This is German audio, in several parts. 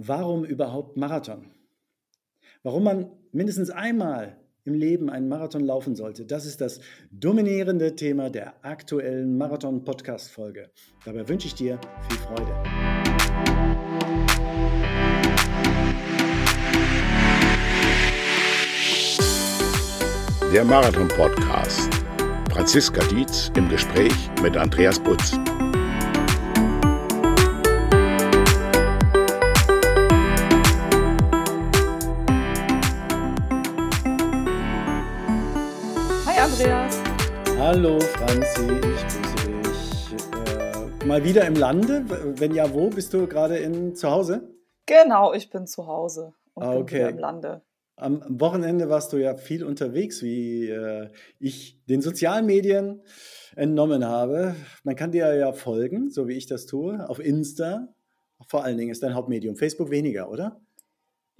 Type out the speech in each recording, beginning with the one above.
Warum überhaupt Marathon? Warum man mindestens einmal im Leben einen Marathon laufen sollte, das ist das dominierende Thema der aktuellen Marathon-Podcast-Folge. Dabei wünsche ich dir viel Freude. Der Marathon-Podcast. Franziska Dietz im Gespräch mit Andreas Butz. Hallo Franzi, ich grüße dich. Äh, mal wieder im Lande? Wenn ja, wo? Bist du gerade in, zu Hause? Genau, ich bin zu Hause und Ah, bin okay. wieder im Lande. Am am Wochenende warst du ja viel unterwegs, wie äh, ich den sozialen Medien entnommen habe. Man kann dir ja folgen, so wie ich das tue, auf Insta. Vor allen Dingen ist dein Hauptmedium. Facebook weniger, oder?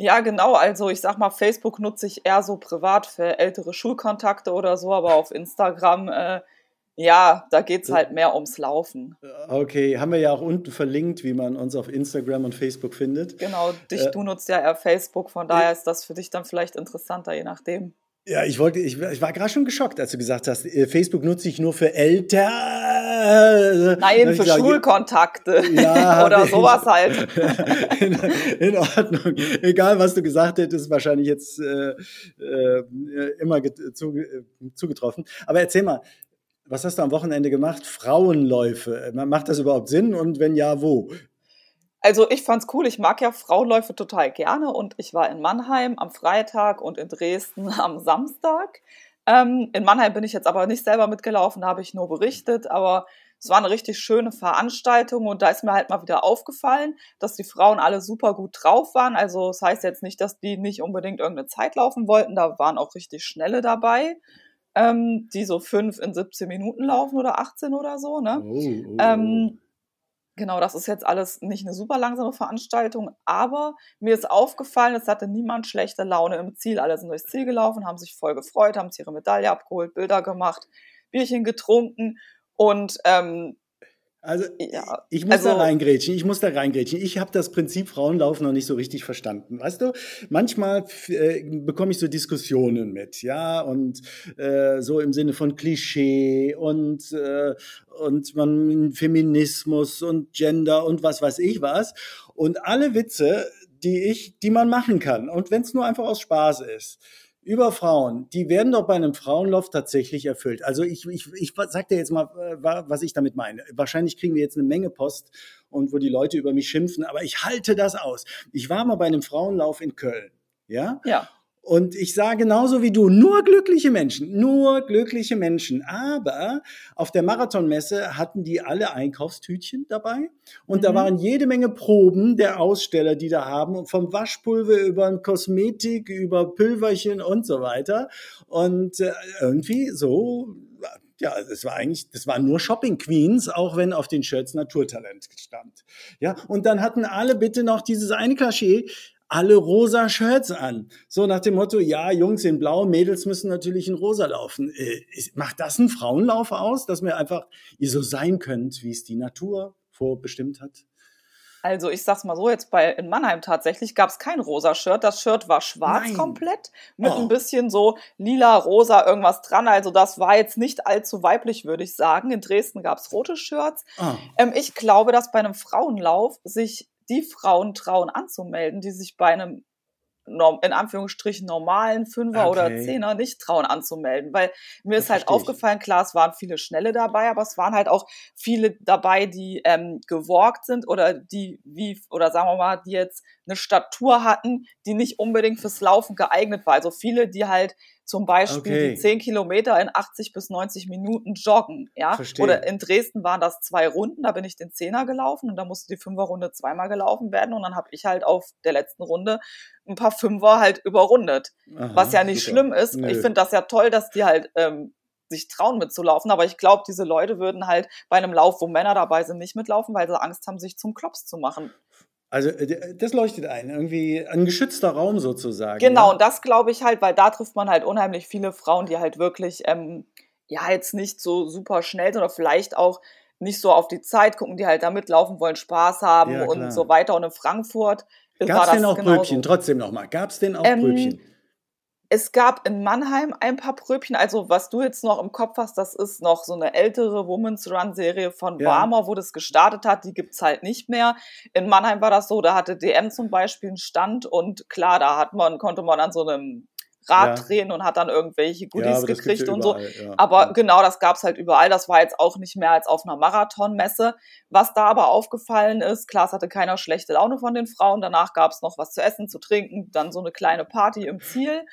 Ja, genau. Also ich sag mal, Facebook nutze ich eher so privat für ältere Schulkontakte oder so, aber auf Instagram, äh, ja, da geht's halt mehr ums Laufen. Okay, haben wir ja auch unten verlinkt, wie man uns auf Instagram und Facebook findet. Genau, dich, Äh, du nutzt ja eher Facebook, von daher ist das für dich dann vielleicht interessanter, je nachdem. Ja, ich wollte, ich, ich war gerade schon geschockt, als du gesagt hast, äh, Facebook nutze ich nur für älter. Nein, für Schulkontakte Ja, oder sowas halt. in, in Ordnung. Egal, was du gesagt hättest, wahrscheinlich jetzt äh, äh, immer zuge- äh, zugetroffen. Aber erzähl mal, was hast du am Wochenende gemacht? Frauenläufe. Macht das überhaupt Sinn? Und wenn ja, wo? Also ich fand's cool, ich mag ja Frauenläufe total gerne und ich war in Mannheim am Freitag und in Dresden am Samstag. Ähm, in Mannheim bin ich jetzt aber nicht selber mitgelaufen, da habe ich nur berichtet, aber es war eine richtig schöne Veranstaltung und da ist mir halt mal wieder aufgefallen, dass die Frauen alle super gut drauf waren. Also das heißt jetzt nicht, dass die nicht unbedingt irgendeine Zeit laufen wollten, da waren auch richtig schnelle dabei, ähm, die so fünf in 17 Minuten laufen oder 18 oder so, ne? Oh, oh, oh. Ähm, genau, das ist jetzt alles nicht eine super langsame Veranstaltung, aber mir ist aufgefallen, es hatte niemand schlechte Laune im Ziel. Alle sind durchs Ziel gelaufen, haben sich voll gefreut, haben sich ihre Medaille abgeholt, Bilder gemacht, Bierchen getrunken und ähm, Also ja, ich muss da also- reingrätschen, ich muss da reingrätschen. Ich habe das Prinzip Frauenlaufen noch nicht so richtig verstanden. Weißt du, manchmal äh, bekomme ich so Diskussionen mit, ja, und äh, so im Sinne von Klischee und, äh, und man Feminismus und Gender und was weiß ich was. Und alle Witze, die ich, die man machen kann, und wenn es nur einfach aus Spaß ist, über Frauen, die werden doch bei einem Frauenlauf tatsächlich erfüllt. Also ich, ich, ich sag dir jetzt mal, äh, wa- was ich damit meine. Wahrscheinlich kriegen wir jetzt eine Menge Post und wo die Leute über mich schimpfen, aber ich halte das aus. Ich war mal bei einem Frauenlauf in Köln, ja? ja, Und ich sah genauso wie du, nur glückliche Menschen, nur glückliche Menschen. Aber auf der Marathonmesse hatten die alle Einkaufstütchen dabei. Und da Mhm. waren jede Menge Proben der Aussteller, die da haben. Vom Waschpulver über Kosmetik, über Pülverchen und so weiter. Und äh, irgendwie so, ja, das war eigentlich, das waren nur Shopping Queens, auch wenn auf den Shirts Naturtalent stand. Ja, und dann hatten alle bitte noch dieses eine Klischee, alle rosa Shirts an. So nach dem Motto, ja, Jungs in blau, Mädels müssen natürlich in rosa laufen. Äh, macht das einen Frauenlauf aus, dass wir einfach ihr so sein könnt, wie es die Natur vorbestimmt hat? Also ich sag's mal so, jetzt bei in Mannheim tatsächlich gab's kein rosa Shirt. Das Shirt war schwarz Nein. komplett mit Oh. ein bisschen so lila, rosa irgendwas dran. Also das war jetzt nicht allzu weiblich, würde ich sagen. In Dresden gab's rote Shirts. Ah, Ähm, ich glaube, dass bei einem Frauenlauf sich die Frauen trauen anzumelden, die sich bei einem in Anführungsstrichen normalen Fünfer oder Okay. Zehner nicht trauen anzumelden, weil mir Das ist halt verstehe ich. aufgefallen, klar, es waren viele Schnelle dabei, aber es waren halt auch viele dabei, die ähm, gewalkt sind oder die wie oder sagen wir mal, die jetzt eine Statur hatten, die nicht unbedingt fürs Laufen geeignet war. Also viele, die halt zum Beispiel Okay. die 10 Kilometer in 80 bis 90 Minuten joggen, ja. Verstehe. Oder in Dresden waren das zwei Runden, da bin ich den Zehner gelaufen und da musste die Fünferrunde zweimal gelaufen werden und dann habe ich halt auf der letzten Runde ein paar Fünfer halt überrundet. aha, Was ja nicht super. schlimm ist. Nö. Ich finde das ja toll, dass die halt ähm, sich trauen mitzulaufen, aber ich glaube, diese Leute würden halt bei einem Lauf, wo Männer dabei sind, nicht mitlaufen, weil sie Angst haben, sich zum Klops zu machen. Also äh, das leuchtet ein, irgendwie ein geschützter Raum sozusagen. Genau, ja? und das glaube ich halt, weil da trifft man halt unheimlich viele Frauen, die halt wirklich, ähm, ja, jetzt nicht so super schnell sind oder vielleicht auch nicht so auf die Zeit gucken, die halt da mitlaufen wollen, Spaß haben Ja, und so weiter. Und in Frankfurt Gab war es denn auch genauso. Brötchen? Trotzdem nochmal. Gab es denn auch Ähm, Brötchen? Es gab in Mannheim ein paar Pröbchen. Also, was du jetzt noch im Kopf hast, das ist noch so eine ältere Women's Run-Serie von Ja. Barmer, wo das gestartet hat. Die gibt's halt nicht mehr. In Mannheim war das so, da hatte DM zum Beispiel einen Stand und klar, da hat man, konnte man an so einem Rad Ja. drehen und hat dann irgendwelche Ja, Goodies gibt's gekriegt ja und so. überall, ja. Aber Ja. genau, das gab's halt überall. Das war jetzt auch nicht mehr als auf einer Marathonmesse. Was da aber aufgefallen ist, klar, es hatte keiner schlechte Laune von den Frauen. Danach gab's noch was zu essen, zu trinken, dann so eine kleine Party im Ziel.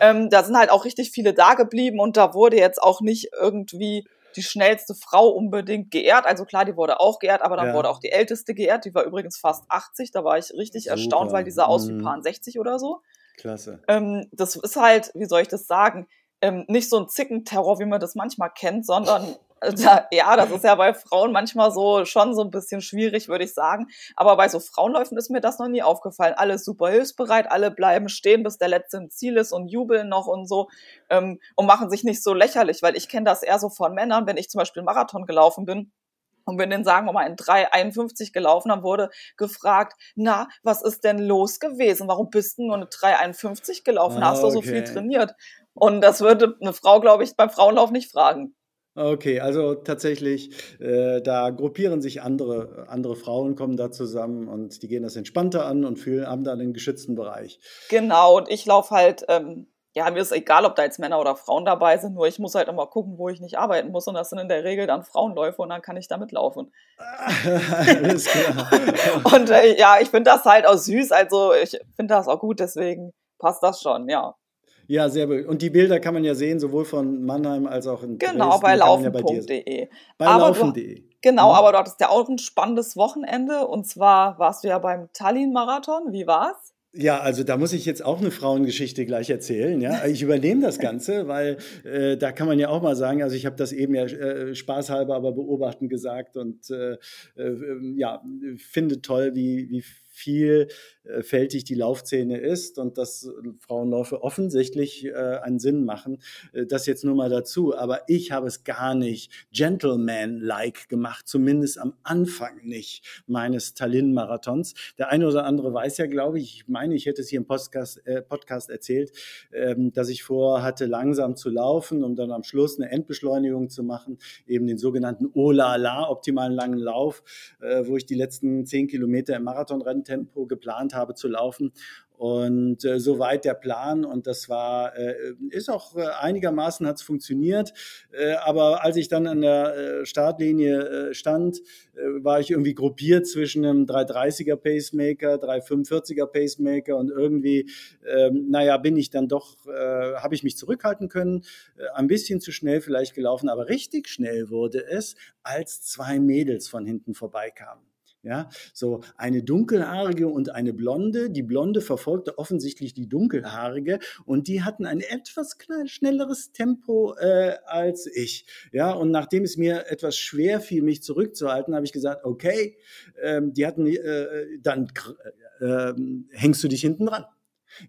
Ähm, da sind halt auch richtig viele da geblieben und da wurde jetzt auch nicht irgendwie die schnellste Frau unbedingt geehrt. Also klar, die wurde auch geehrt, aber dann Ja. wurde auch die älteste geehrt. Die war übrigens fast 80. Da war ich richtig Super. erstaunt, weil die sah aus wie Mhm. Paar 60 oder so. Klasse. Ähm, das ist halt, wie soll ich das sagen, ähm, nicht so ein Zickenterror, wie man das manchmal kennt, sondern äh, da, ja, das ist ja bei Frauen manchmal so schon so ein bisschen schwierig, würde ich sagen. Aber bei so Frauenläufen ist mir das noch nie aufgefallen. Alle super hilfsbereit, alle bleiben stehen, bis der letzte im Ziel ist und jubeln noch und so ähm, und machen sich nicht so lächerlich, weil ich kenne das eher so von Männern, wenn ich zum Beispiel Marathon gelaufen bin und bin den, sagen wir mal, in 3,51 gelaufen, dann wurde gefragt, na, was ist denn los gewesen? Warum bist du nur eine 3,51 gelaufen? Ah, Hast du so okay. viel trainiert? Und das würde eine Frau, glaube ich, beim Frauenlauf nicht fragen. Okay, also tatsächlich, äh, da gruppieren sich andere, andere Frauen, kommen da zusammen und die gehen das entspannter an und fühlen, haben dann einen geschützten Bereich. Genau, und ich laufe halt, ähm, ja, mir ist egal, ob da jetzt Männer oder Frauen dabei sind, nur ich muss halt immer gucken, wo ich nicht arbeiten muss. Und das sind in der Regel dann Frauenläufe und dann kann ich da mitlaufen. Und äh, ja, ich finde das halt auch süß, also ich finde das auch gut, deswegen passt das schon, ja. Ja, sehr gut. Und die Bilder kann man ja sehen, sowohl von Mannheim als auch in Genau, Dresden. bei man ja bei laufen.de. Bei laufen.de. Genau, Mhm. aber du hattest ja auch ein spannendes Wochenende und zwar warst du ja beim Tallinn-Marathon. Wie war's? Ja, also da muss ich jetzt auch eine Frauengeschichte gleich erzählen. Ja, ich übernehme das Ganze, weil äh, da kann man ja auch mal sagen. Also ich habe das eben ja äh, spaßhalber, aber beobachten gesagt und äh, äh, ja finde toll, wie wie vielfältig die Laufszene ist und dass Frauenläufe offensichtlich äh, einen Sinn machen. Äh, das jetzt nur mal dazu. Aber ich habe es gar nicht Gentleman-like gemacht, zumindest am Anfang nicht meines Tallinn-Marathons. Der eine oder andere weiß ja, glaube ich, ich meine, ich hätte es hier im Podcast, äh, Podcast erzählt, ähm, dass ich vorhatte, langsam zu laufen, um dann am Schluss eine Endbeschleunigung zu machen, eben den sogenannten Olala, optimalen langen Lauf, äh, wo ich die letzten zehn Kilometer im Marathonrenntempo geplant habe zu laufen. Und äh, soweit der Plan und das war, äh, ist auch äh, einigermaßen hat es funktioniert. Äh, aber als ich dann an der äh, Startlinie äh, stand, äh, war ich irgendwie gruppiert zwischen einem 330er Pacemaker, 345er Pacemaker und irgendwie, ähm, naja, bin ich dann doch, äh, habe ich mich zurückhalten können, äh, ein bisschen zu schnell vielleicht gelaufen, aber richtig schnell wurde es, als zwei Mädels von hinten vorbeikamen. Ja, so eine dunkelhaarige und eine blonde. Die blonde verfolgte offensichtlich die dunkelhaarige und die hatten ein etwas schnelleres Tempo äh, als ich. Ja, und nachdem es mir etwas schwer fiel, mich zurückzuhalten, habe ich gesagt, okay, ähm, die hatten, äh, dann äh, hängst du dich hinten dran.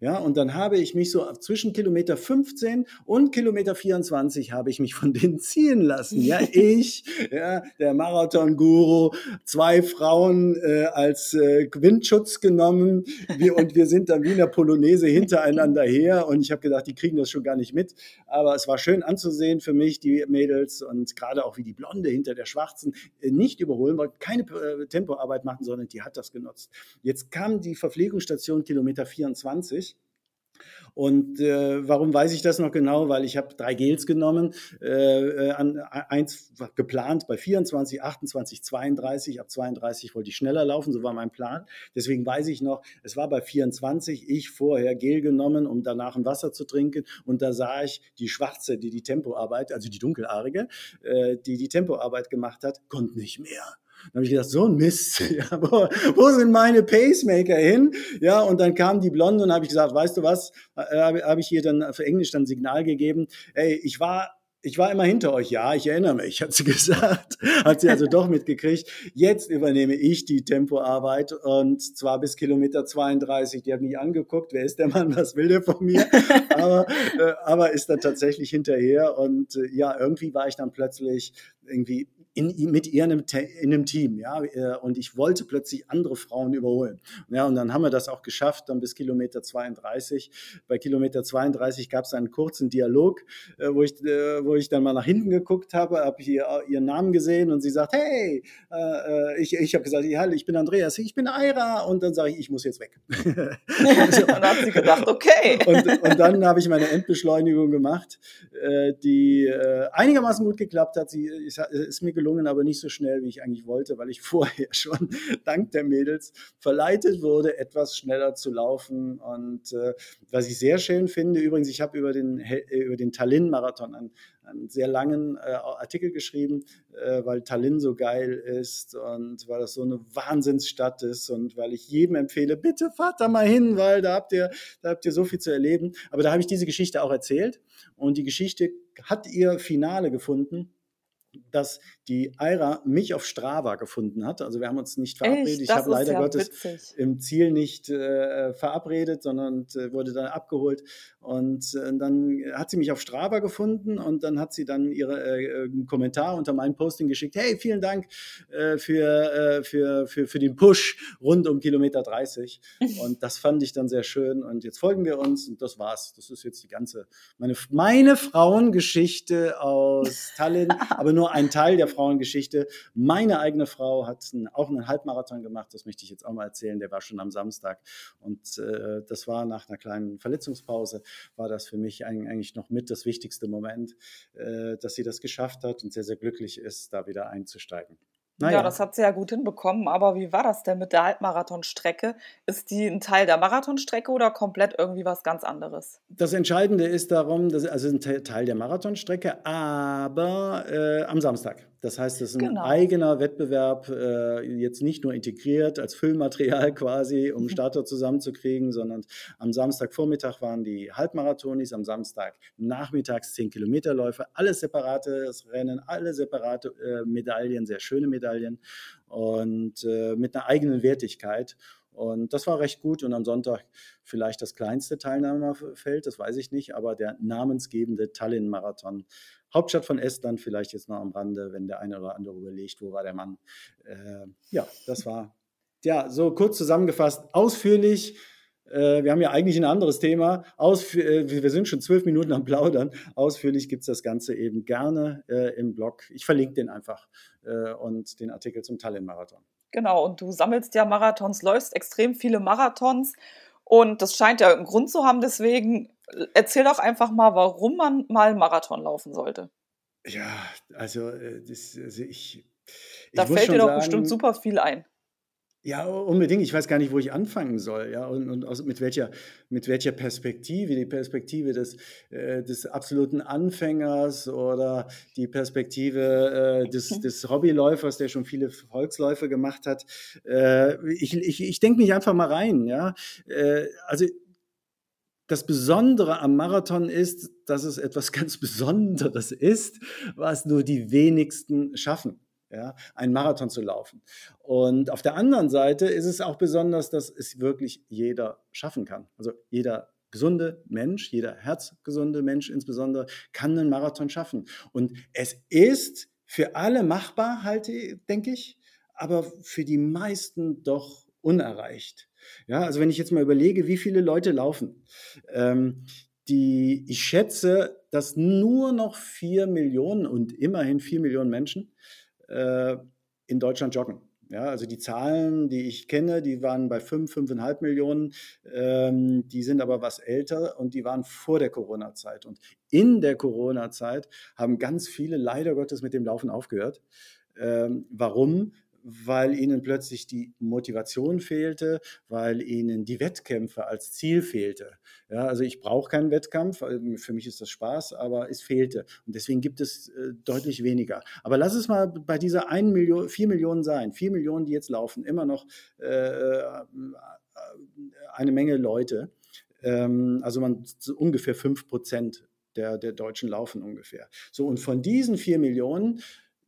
Ja, und dann habe ich mich so zwischen Kilometer 15 und Kilometer 24 habe ich mich von denen ziehen lassen. Ja, ich, ja, der Marathon-Guru, zwei Frauen äh, als äh, Windschutz genommen wir, und wir sind dann wie in der Polonaise hintereinander her und ich habe gedacht, die kriegen das schon gar nicht mit. Aber es war schön anzusehen für mich, die Mädels und gerade auch wie die Blonde hinter der Schwarzen äh, nicht überholen wollte, keine äh, Tempoarbeit machen, sondern die hat das genutzt. Jetzt kam die Verpflegungsstation Kilometer 24 und äh, warum weiß ich das noch genau? Weil ich habe drei Gels genommen, äh, an, eins geplant bei 24, 28, 32. Ab 32 wollte ich schneller laufen, so war mein Plan. Deswegen weiß ich noch, es war bei 24, ich vorher Gel genommen, um danach ein Wasser zu trinken. Und da sah ich die Schwarze, die die Tempoarbeit, also die Dunkelhaarige, äh, die die Tempoarbeit gemacht hat, konnte nicht mehr. Dann habe ich gedacht, so ein Mist, ja, wo, wo, sind meine Pacemaker hin? Ja, und dann kam die Blonde und habe ich gesagt, weißt du was, äh, habe hab ich ihr dann für Englisch dann Signal gegeben, ey, ich war ich war immer hinter euch, ja, ich erinnere mich, hat sie gesagt. Hat sie also doch mitgekriegt. Jetzt übernehme ich die Tempoarbeit und zwar bis Kilometer 32. Die hat mich angeguckt, wer ist der Mann, was will der von mir? Aber, äh, aber ist dann tatsächlich hinterher und äh, ja, irgendwie war ich dann plötzlich irgendwie in, mit ihr in einem, in einem Team, ja, äh, und ich wollte plötzlich andere Frauen überholen. Ja, und dann haben wir das auch geschafft, dann bis Kilometer 32. Bei Kilometer 32 gab es einen kurzen Dialog, äh, wo, ich, äh, wo ich dann mal nach hinten geguckt habe, habe hier ihren Namen gesehen und sie sagt, hey, äh, ich, ich habe gesagt, ja, ich bin Andreas, ich bin Aira und dann sage ich, ich muss jetzt weg. und dann hat sie gedacht, okay. und, und dann habe ich meine Endbeschleunigung gemacht, die einigermaßen gut geklappt hat. Sie ist, ist mir gelungen, aber nicht so schnell, wie ich eigentlich wollte, weil ich vorher schon dank der Mädels verleitet wurde, etwas schneller zu laufen. Und äh, was ich sehr schön finde, übrigens, ich habe über den, über den Tallinn-Marathon einen, einen, sehr langen äh, Artikel geschrieben, äh, weil Tallinn so geil ist und weil das so eine Wahnsinnsstadt ist und weil ich jedem empfehle, bitte fahrt da mal hin, weil da habt ihr, da habt ihr so viel zu erleben. Aber da habe ich diese Geschichte auch erzählt und die Geschichte hat ihr Finale gefunden dass die Aira mich auf Strava gefunden hat. Also wir haben uns nicht verabredet. Ich habe leider ja Gottes witzig. im Ziel nicht äh, verabredet, sondern äh, wurde dann abgeholt. Und äh, dann hat sie mich auf Strava gefunden und dann hat sie dann ihre äh, Kommentar unter meinem Posting geschickt. Hey, vielen Dank äh, für, äh, für, für, für den Push rund um Kilometer 30. Und das fand ich dann sehr schön. Und jetzt folgen wir uns und das war's. Das ist jetzt die ganze, meine, meine Frauengeschichte aus Tallinn, aber nur ein Teil der Frauengeschichte. Meine eigene Frau hat einen, auch einen Halbmarathon gemacht, das möchte ich jetzt auch mal erzählen, der war schon am Samstag. Und äh, das war nach einer kleinen Verletzungspause, war das für mich eigentlich noch mit das wichtigste Moment, äh, dass sie das geschafft hat und sehr, sehr glücklich ist, da wieder einzusteigen. Naja. Ja, das hat sie ja gut hinbekommen. Aber wie war das denn mit der Halbmarathonstrecke? Ist die ein Teil der Marathonstrecke oder komplett irgendwie was ganz anderes? Das Entscheidende ist darum, dass, also ein Teil der Marathonstrecke, aber äh, am Samstag. Das heißt, es ist ein genau. eigener Wettbewerb, äh, jetzt nicht nur integriert als Füllmaterial quasi, um Starter zusammenzukriegen, sondern am Samstagvormittag waren die Halbmarathonis, am Samstag nachmittags 10 Kilometerläufe, alles separates Rennen, alle separate äh, Medaillen, sehr schöne Medaillen und äh, mit einer eigenen Wertigkeit. Und das war recht gut. Und am Sonntag vielleicht das kleinste Teilnehmerfeld, das weiß ich nicht, aber der namensgebende Tallinn-Marathon Hauptstadt von Estland, vielleicht jetzt noch am Rande, wenn der eine oder andere überlegt, wo war der Mann. Äh, ja, das war, ja, so kurz zusammengefasst, ausführlich. Äh, wir haben ja eigentlich ein anderes Thema. Ausf äh, wir sind schon zwölf Minuten am Plaudern. Ausführlich gibt es das Ganze eben gerne äh, im Blog. Ich verlinke den einfach und den Artikel zum Tallinn-Marathon. Genau, und du sammelst ja Marathons, läufst extrem viele Marathons. Und das scheint ja einen Grund zu haben. Deswegen erzähl doch einfach mal, warum man mal einen Marathon laufen sollte. Ja, also, äh, das, also ich, ich. Da fällt dir doch sagen, bestimmt super viel ein. Ja, unbedingt. Ich weiß gar nicht, wo ich anfangen soll, ja, und, und aus, mit welcher, mit welcher Perspektive, die Perspektive des, äh, des absoluten Anfängers oder die Perspektive äh, des, des Hobbyläufers, der schon viele Volksläufe gemacht hat. Äh, ich ich, ich denke mich einfach mal rein, ja. Äh, also das Besondere am Marathon ist, dass es etwas ganz Besonderes ist, was nur die wenigsten schaffen. Ja, einen Marathon zu laufen. Und auf der anderen Seite ist es auch besonders, dass es wirklich jeder schaffen kann. Also jeder gesunde Mensch, jeder herzgesunde Mensch insbesondere, kann einen Marathon schaffen. Und es ist für alle machbar, halte, denke ich, aber für die meisten doch unerreicht. Ja, also wenn ich jetzt mal überlege, wie viele Leute laufen, ähm, die, ich schätze, dass nur noch vier Millionen und immerhin vier Millionen Menschen äh, in Deutschland joggen. Ja, also die Zahlen, die ich kenne, die waren bei fünf, fünfeinhalb Millionen. Ähm, die sind aber was älter und die waren vor der Corona-Zeit. Und in der Corona-Zeit haben ganz viele leider Gottes mit dem Laufen aufgehört. Ähm, warum? Weil ihnen plötzlich die Motivation fehlte, weil ihnen die Wettkämpfe als Ziel fehlte. Ja, also ich brauche keinen Wettkampf, für mich ist das Spaß, aber es fehlte. Und deswegen gibt es äh, deutlich weniger. Aber lass es mal bei dieser 1 Million, 4 Millionen sein. 4 Millionen, die jetzt laufen, immer noch äh, äh eine Menge Leute. Ähm, also man ungefähr 5 Prozent der, der Deutschen laufen ungefähr. So, und von diesen 4 Millionen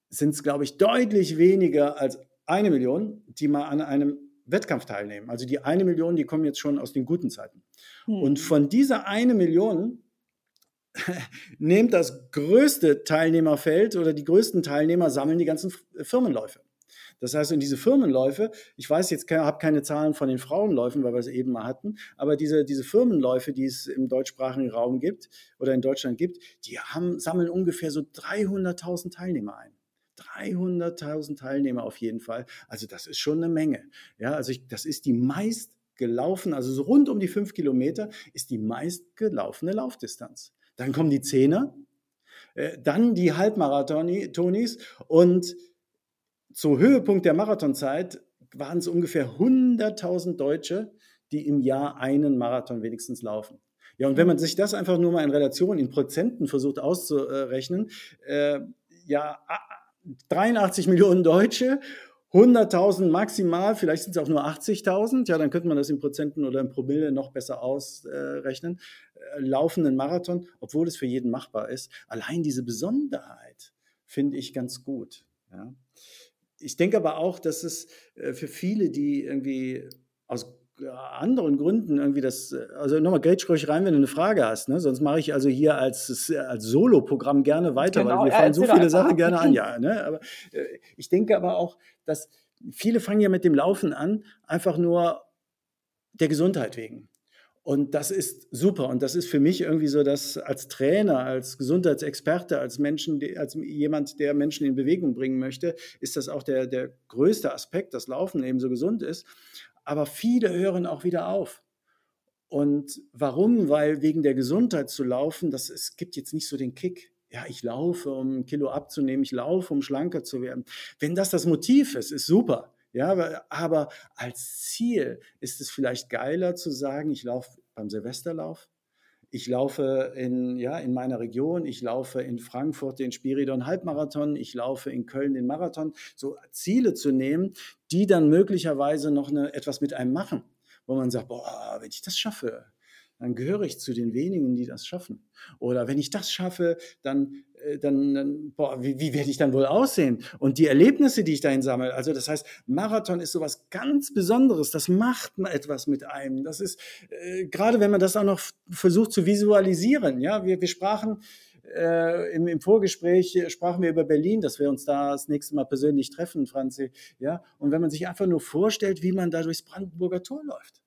sind es, glaube ich, deutlich weniger als eine Million, die mal an einem Wettkampf teilnehmen. Also die eine Million, die kommen jetzt schon aus den guten Zeiten. Hm. Und von dieser eine Million nehmt das größte Teilnehmerfeld oder die größten Teilnehmer sammeln die ganzen Firmenläufe. Das heißt, in diese Firmenläufe, ich weiß jetzt, habe keine Zahlen von den Frauenläufen, weil wir es eben mal hatten, aber diese, diese Firmenläufe, die es im deutschsprachigen Raum gibt oder in Deutschland gibt, die haben, sammeln ungefähr so 300.000 Teilnehmer ein. 300.000 Teilnehmer auf jeden Fall. Also das ist schon eine Menge. Ja, also ich, das ist die meist gelaufen, also so rund um die fünf Kilometer ist die meist gelaufene Laufdistanz. Dann kommen die Zehner, äh, dann die Halbmarathonis und zu Höhepunkt der Marathonzeit waren es ungefähr 100.000 Deutsche, die im Jahr einen Marathon wenigstens laufen. Ja, und wenn man sich das einfach nur mal in Relation, in Prozenten versucht auszurechnen, äh, ja, 83 Millionen Deutsche, 100.000 maximal, vielleicht sind es auch nur 80.000, ja, dann könnte man das in Prozenten oder in Promille noch besser ausrechnen, äh, laufenden Marathon, obwohl es für jeden machbar ist. Allein diese Besonderheit finde ich ganz gut. Ja ich denke aber auch, dass es äh, für viele, die irgendwie anderen Gründen irgendwie das, äh, also nochmal grätsch ruhig rein, wenn du eine Frage hast, ne? sonst mache ich also hier als, als Solo-Programm gerne weiter, genau, weil wir fallen so viele Sachen gerne an, ja. Ne? Aber äh, ich denke aber auch, dass viele fangen ja mit dem Laufen an, einfach nur der Gesundheit wegen. Und das ist super. Und das ist für mich irgendwie so, dass als Trainer, als Gesundheitsexperte, als Menschen, als jemand, der Menschen in Bewegung bringen möchte, ist das auch der, der größte Aspekt, dass Laufen eben so gesund ist. Aber viele hören auch wieder auf. Und warum? Weil wegen der Gesundheit zu laufen, das, es gibt jetzt nicht so den Kick. Ja, ich laufe, um ein Kilo abzunehmen, ich laufe, um schlanker zu werden. Wenn das das Motiv ist, ist super. Ja, aber, aber als Ziel ist es vielleicht geiler zu sagen, ich laufe beim Silvesterlauf, ich laufe in, ja, in meiner Region, ich laufe in Frankfurt den Spiridon Halbmarathon, ich laufe in Köln den Marathon, so Ziele zu nehmen, die dann möglicherweise noch eine, etwas mit einem machen, wo man sagt, boah, wenn ich das schaffe, dann gehöre ich zu den wenigen, die das schaffen. Oder wenn ich das schaffe, dann, äh, dann, dann boah, wie, wie werde ich dann wohl aussehen? Und die Erlebnisse, die ich dahin sammle, also das heißt, Marathon ist sowas ganz Besonderes, das macht etwas mit einem. Das ist, äh, gerade wenn man das auch noch versucht zu visualisieren, ja, wir, wir sprachen, äh, im, im, Vorgespräch äh, sprachen wir über Berlin, dass wir uns da das nächste Mal persönlich treffen, Franzi. Ja, und wenn man sich einfach nur vorstellt, wie man da durchs Brandenburger Tor läuft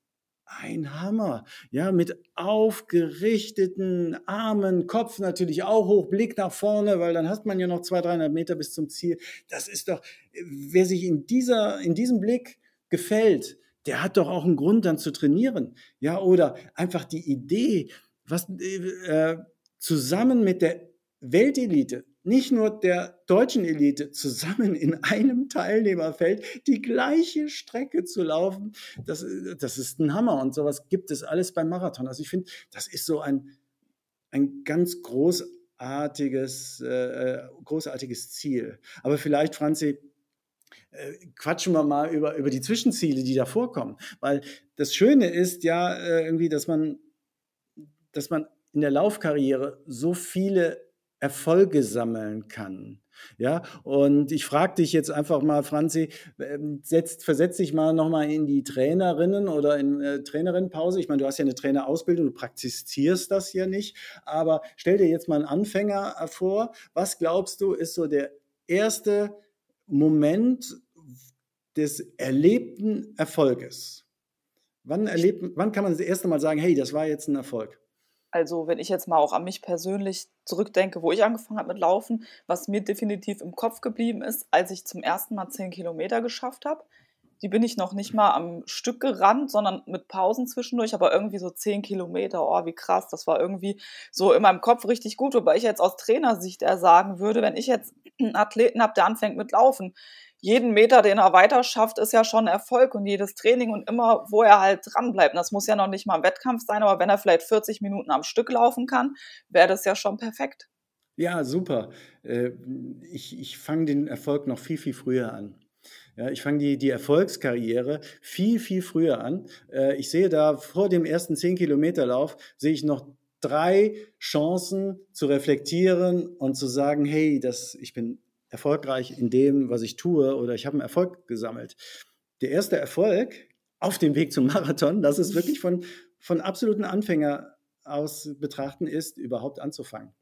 ein Hammer. Ja, mit aufgerichteten Armen, Kopf natürlich auch hoch, Blick nach vorne, weil dann hat man ja noch 200, 300 Meter bis zum Ziel. Das ist doch, wer sich in dieser, in diesem Blick gefällt, der hat doch auch einen Grund dann zu trainieren. Ja, oder einfach die Idee, was, äh, zusammen mit der Weltelite nicht nur der deutschen Elite zusammen in einem Teilnehmerfeld die gleiche Strecke zu laufen, das, das ist ein Hammer und sowas gibt es alles beim Marathon. Also ich finde, das ist so ein, ein ganz großartiges, äh, großartiges Ziel. Aber vielleicht, Franzi, äh, quatschen wir mal über, über die Zwischenziele, die da vorkommen. Weil das Schöne ist ja äh, irgendwie, dass man, dass man in der Laufkarriere so viele Erfolge sammeln kann. Ja, und ich frage dich jetzt einfach mal, Franzi, ähm, setzt, versetz dich mal nochmal in die Trainerinnen oder in äh, Trainerinnenpause. Ich meine, du hast ja eine Trainerausbildung, du praktizierst das ja nicht, aber stell dir jetzt mal einen Anfänger äh, vor. Was glaubst du, ist so der erste Moment des erlebten Erfolges? Wann, erlebt, wann kann man das erste Mal sagen, hey, das war jetzt ein Erfolg? Also wenn ich jetzt mal auch an mich persönlich zurückdenke, wo ich angefangen habe mit Laufen, was mir definitiv im Kopf geblieben ist, als ich zum ersten Mal 10 Kilometer geschafft habe. Die bin ich noch nicht mal am Stück gerannt, sondern mit Pausen zwischendurch, aber irgendwie so 10 Kilometer. Oh, wie krass. Das war irgendwie so in meinem Kopf richtig gut, wobei ich jetzt aus Trainersicht eher sagen würde, wenn ich jetzt einen Athleten habe, der anfängt mit Laufen, jeden Meter, den er weiter schafft, ist ja schon Erfolg und jedes Training und immer, wo er halt dranbleibt. Das muss ja noch nicht mal ein Wettkampf sein, aber wenn er vielleicht 40 Minuten am Stück laufen kann, wäre das ja schon perfekt. Ja, super. Äh, ich, ich fange den Erfolg noch viel, viel früher an. Ja, ich fange die, die Erfolgskarriere viel, viel früher an. Äh, ich sehe da vor dem ersten 10-Kilometer-Lauf, sehe ich noch drei Chancen zu reflektieren und zu sagen, hey, das, ich bin erfolgreich in dem, was ich tue oder ich habe einen Erfolg gesammelt. Der erste Erfolg auf dem Weg zum Marathon, das ist wirklich von, von absoluten Anfänger aus betrachten, ist, überhaupt anzufangen.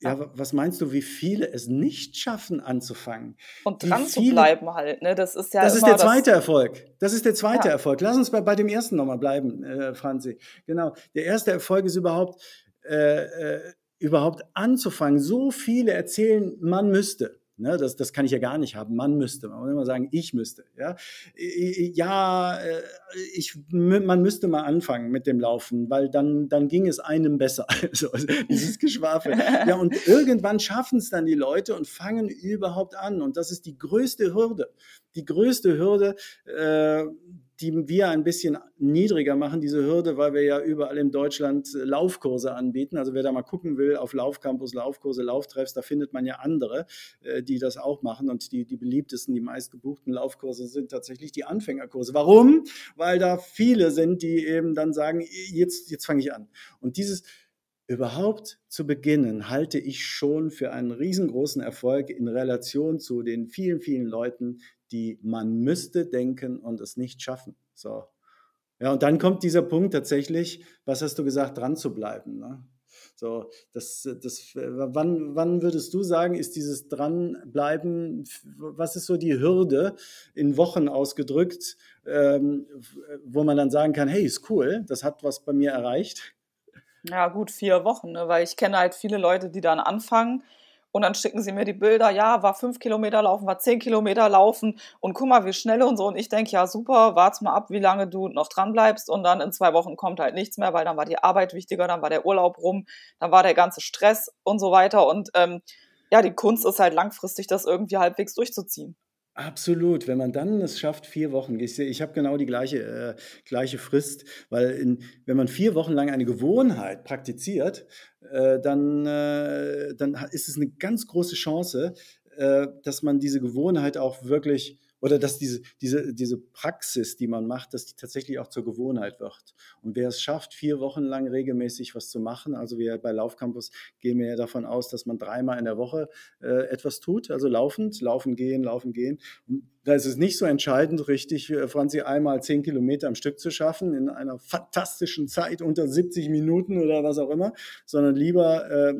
Ja, was meinst du, wie viele es nicht schaffen, anzufangen? Und dran viele, zu bleiben halt, ne? Das ist ja. Das ist der zweite das Erfolg. Das ist der zweite ja. Erfolg. Lass uns bei, bei dem ersten nochmal bleiben, äh, Franzi. Genau. Der erste Erfolg ist überhaupt, äh, äh, überhaupt anzufangen. So viele erzählen, man müsste. Ne, das, das kann ich ja gar nicht haben. Man müsste. Man muss immer sagen, ich müsste. Ja, ja äh, ich, man müsste mal anfangen mit dem Laufen, weil dann, dann ging es einem besser. so, dieses Geschwafel. Ja, und irgendwann schaffen es dann die Leute und fangen überhaupt an. Und das ist die größte Hürde. Die größte Hürde, äh, die wir ein bisschen niedriger machen, diese Hürde, weil wir ja überall in Deutschland äh, Laufkurse anbieten. Also wer da mal gucken will, auf Laufcampus, Laufkurse, Lauftreffs, da findet man ja andere, äh, die das auch machen. Und die, die beliebtesten, die meistgebuchten Laufkurse sind tatsächlich die Anfängerkurse. Warum? Weil da viele sind, die eben dann sagen, jetzt, jetzt fange ich an. Und dieses überhaupt zu beginnen, halte ich schon für einen riesengroßen Erfolg in Relation zu den vielen, vielen Leuten, die man müsste denken und es nicht schaffen. So. Ja, und dann kommt dieser Punkt tatsächlich, was hast du gesagt, dran zu bleiben. Ne? So, das, das, wann, wann würdest du sagen, ist dieses Dranbleiben, was ist so die Hürde in Wochen ausgedrückt, ähm, wo man dann sagen kann, hey, ist cool, das hat was bei mir erreicht? Ja, gut, vier Wochen, ne? weil ich kenne halt viele Leute, die dann anfangen und dann schicken sie mir die Bilder, ja, war fünf Kilometer laufen, war zehn Kilometer laufen und guck mal, wie schnell und so. Und ich denke, ja, super, warte mal ab, wie lange du noch dran bleibst. Und dann in zwei Wochen kommt halt nichts mehr, weil dann war die Arbeit wichtiger, dann war der Urlaub rum, dann war der ganze Stress und so weiter. Und ähm, ja, die Kunst ist halt langfristig, das irgendwie halbwegs durchzuziehen. Absolut, wenn man dann es schafft, vier Wochen, ich, ich habe genau die gleiche, äh, gleiche Frist, weil in, wenn man vier Wochen lang eine Gewohnheit praktiziert, äh, dann, äh, dann ist es eine ganz große Chance, äh, dass man diese Gewohnheit auch wirklich oder dass diese, diese, diese Praxis, die man macht, dass die tatsächlich auch zur Gewohnheit wird. Und wer es schafft, vier Wochen lang regelmäßig was zu machen, also wir bei Laufcampus gehen wir ja davon aus, dass man dreimal in der Woche äh, etwas tut, also laufend, laufen gehen, laufen gehen. Und da ist es nicht so entscheidend, richtig, äh, Franzi, einmal zehn Kilometer am Stück zu schaffen in einer fantastischen Zeit unter 70 Minuten oder was auch immer, sondern lieber äh,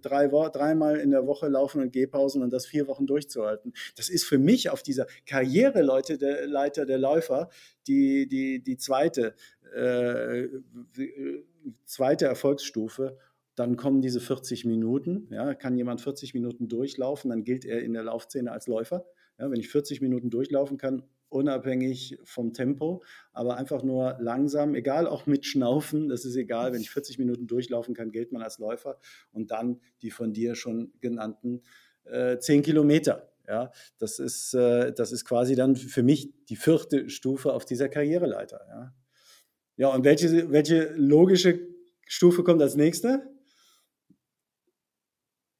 drei, dreimal in der Woche laufen und Gehpausen und das vier Wochen durchzuhalten. Das ist für mich auf dieser Karriereleiter der, Leiter der Läufer die, die, die zweite, äh, zweite Erfolgsstufe dann kommen diese 40 Minuten. Ja, kann jemand 40 Minuten durchlaufen, dann gilt er in der Laufszene als Läufer. Ja, wenn ich 40 Minuten durchlaufen kann, unabhängig vom Tempo, aber einfach nur langsam, egal auch mit Schnaufen, das ist egal, wenn ich 40 Minuten durchlaufen kann, gilt man als Läufer und dann die von dir schon genannten äh, 10 Kilometer. Ja, das ist, äh, das ist quasi dann für mich die vierte Stufe auf dieser Karriereleiter. Ja, ja und welche, welche logische Stufe kommt als nächste?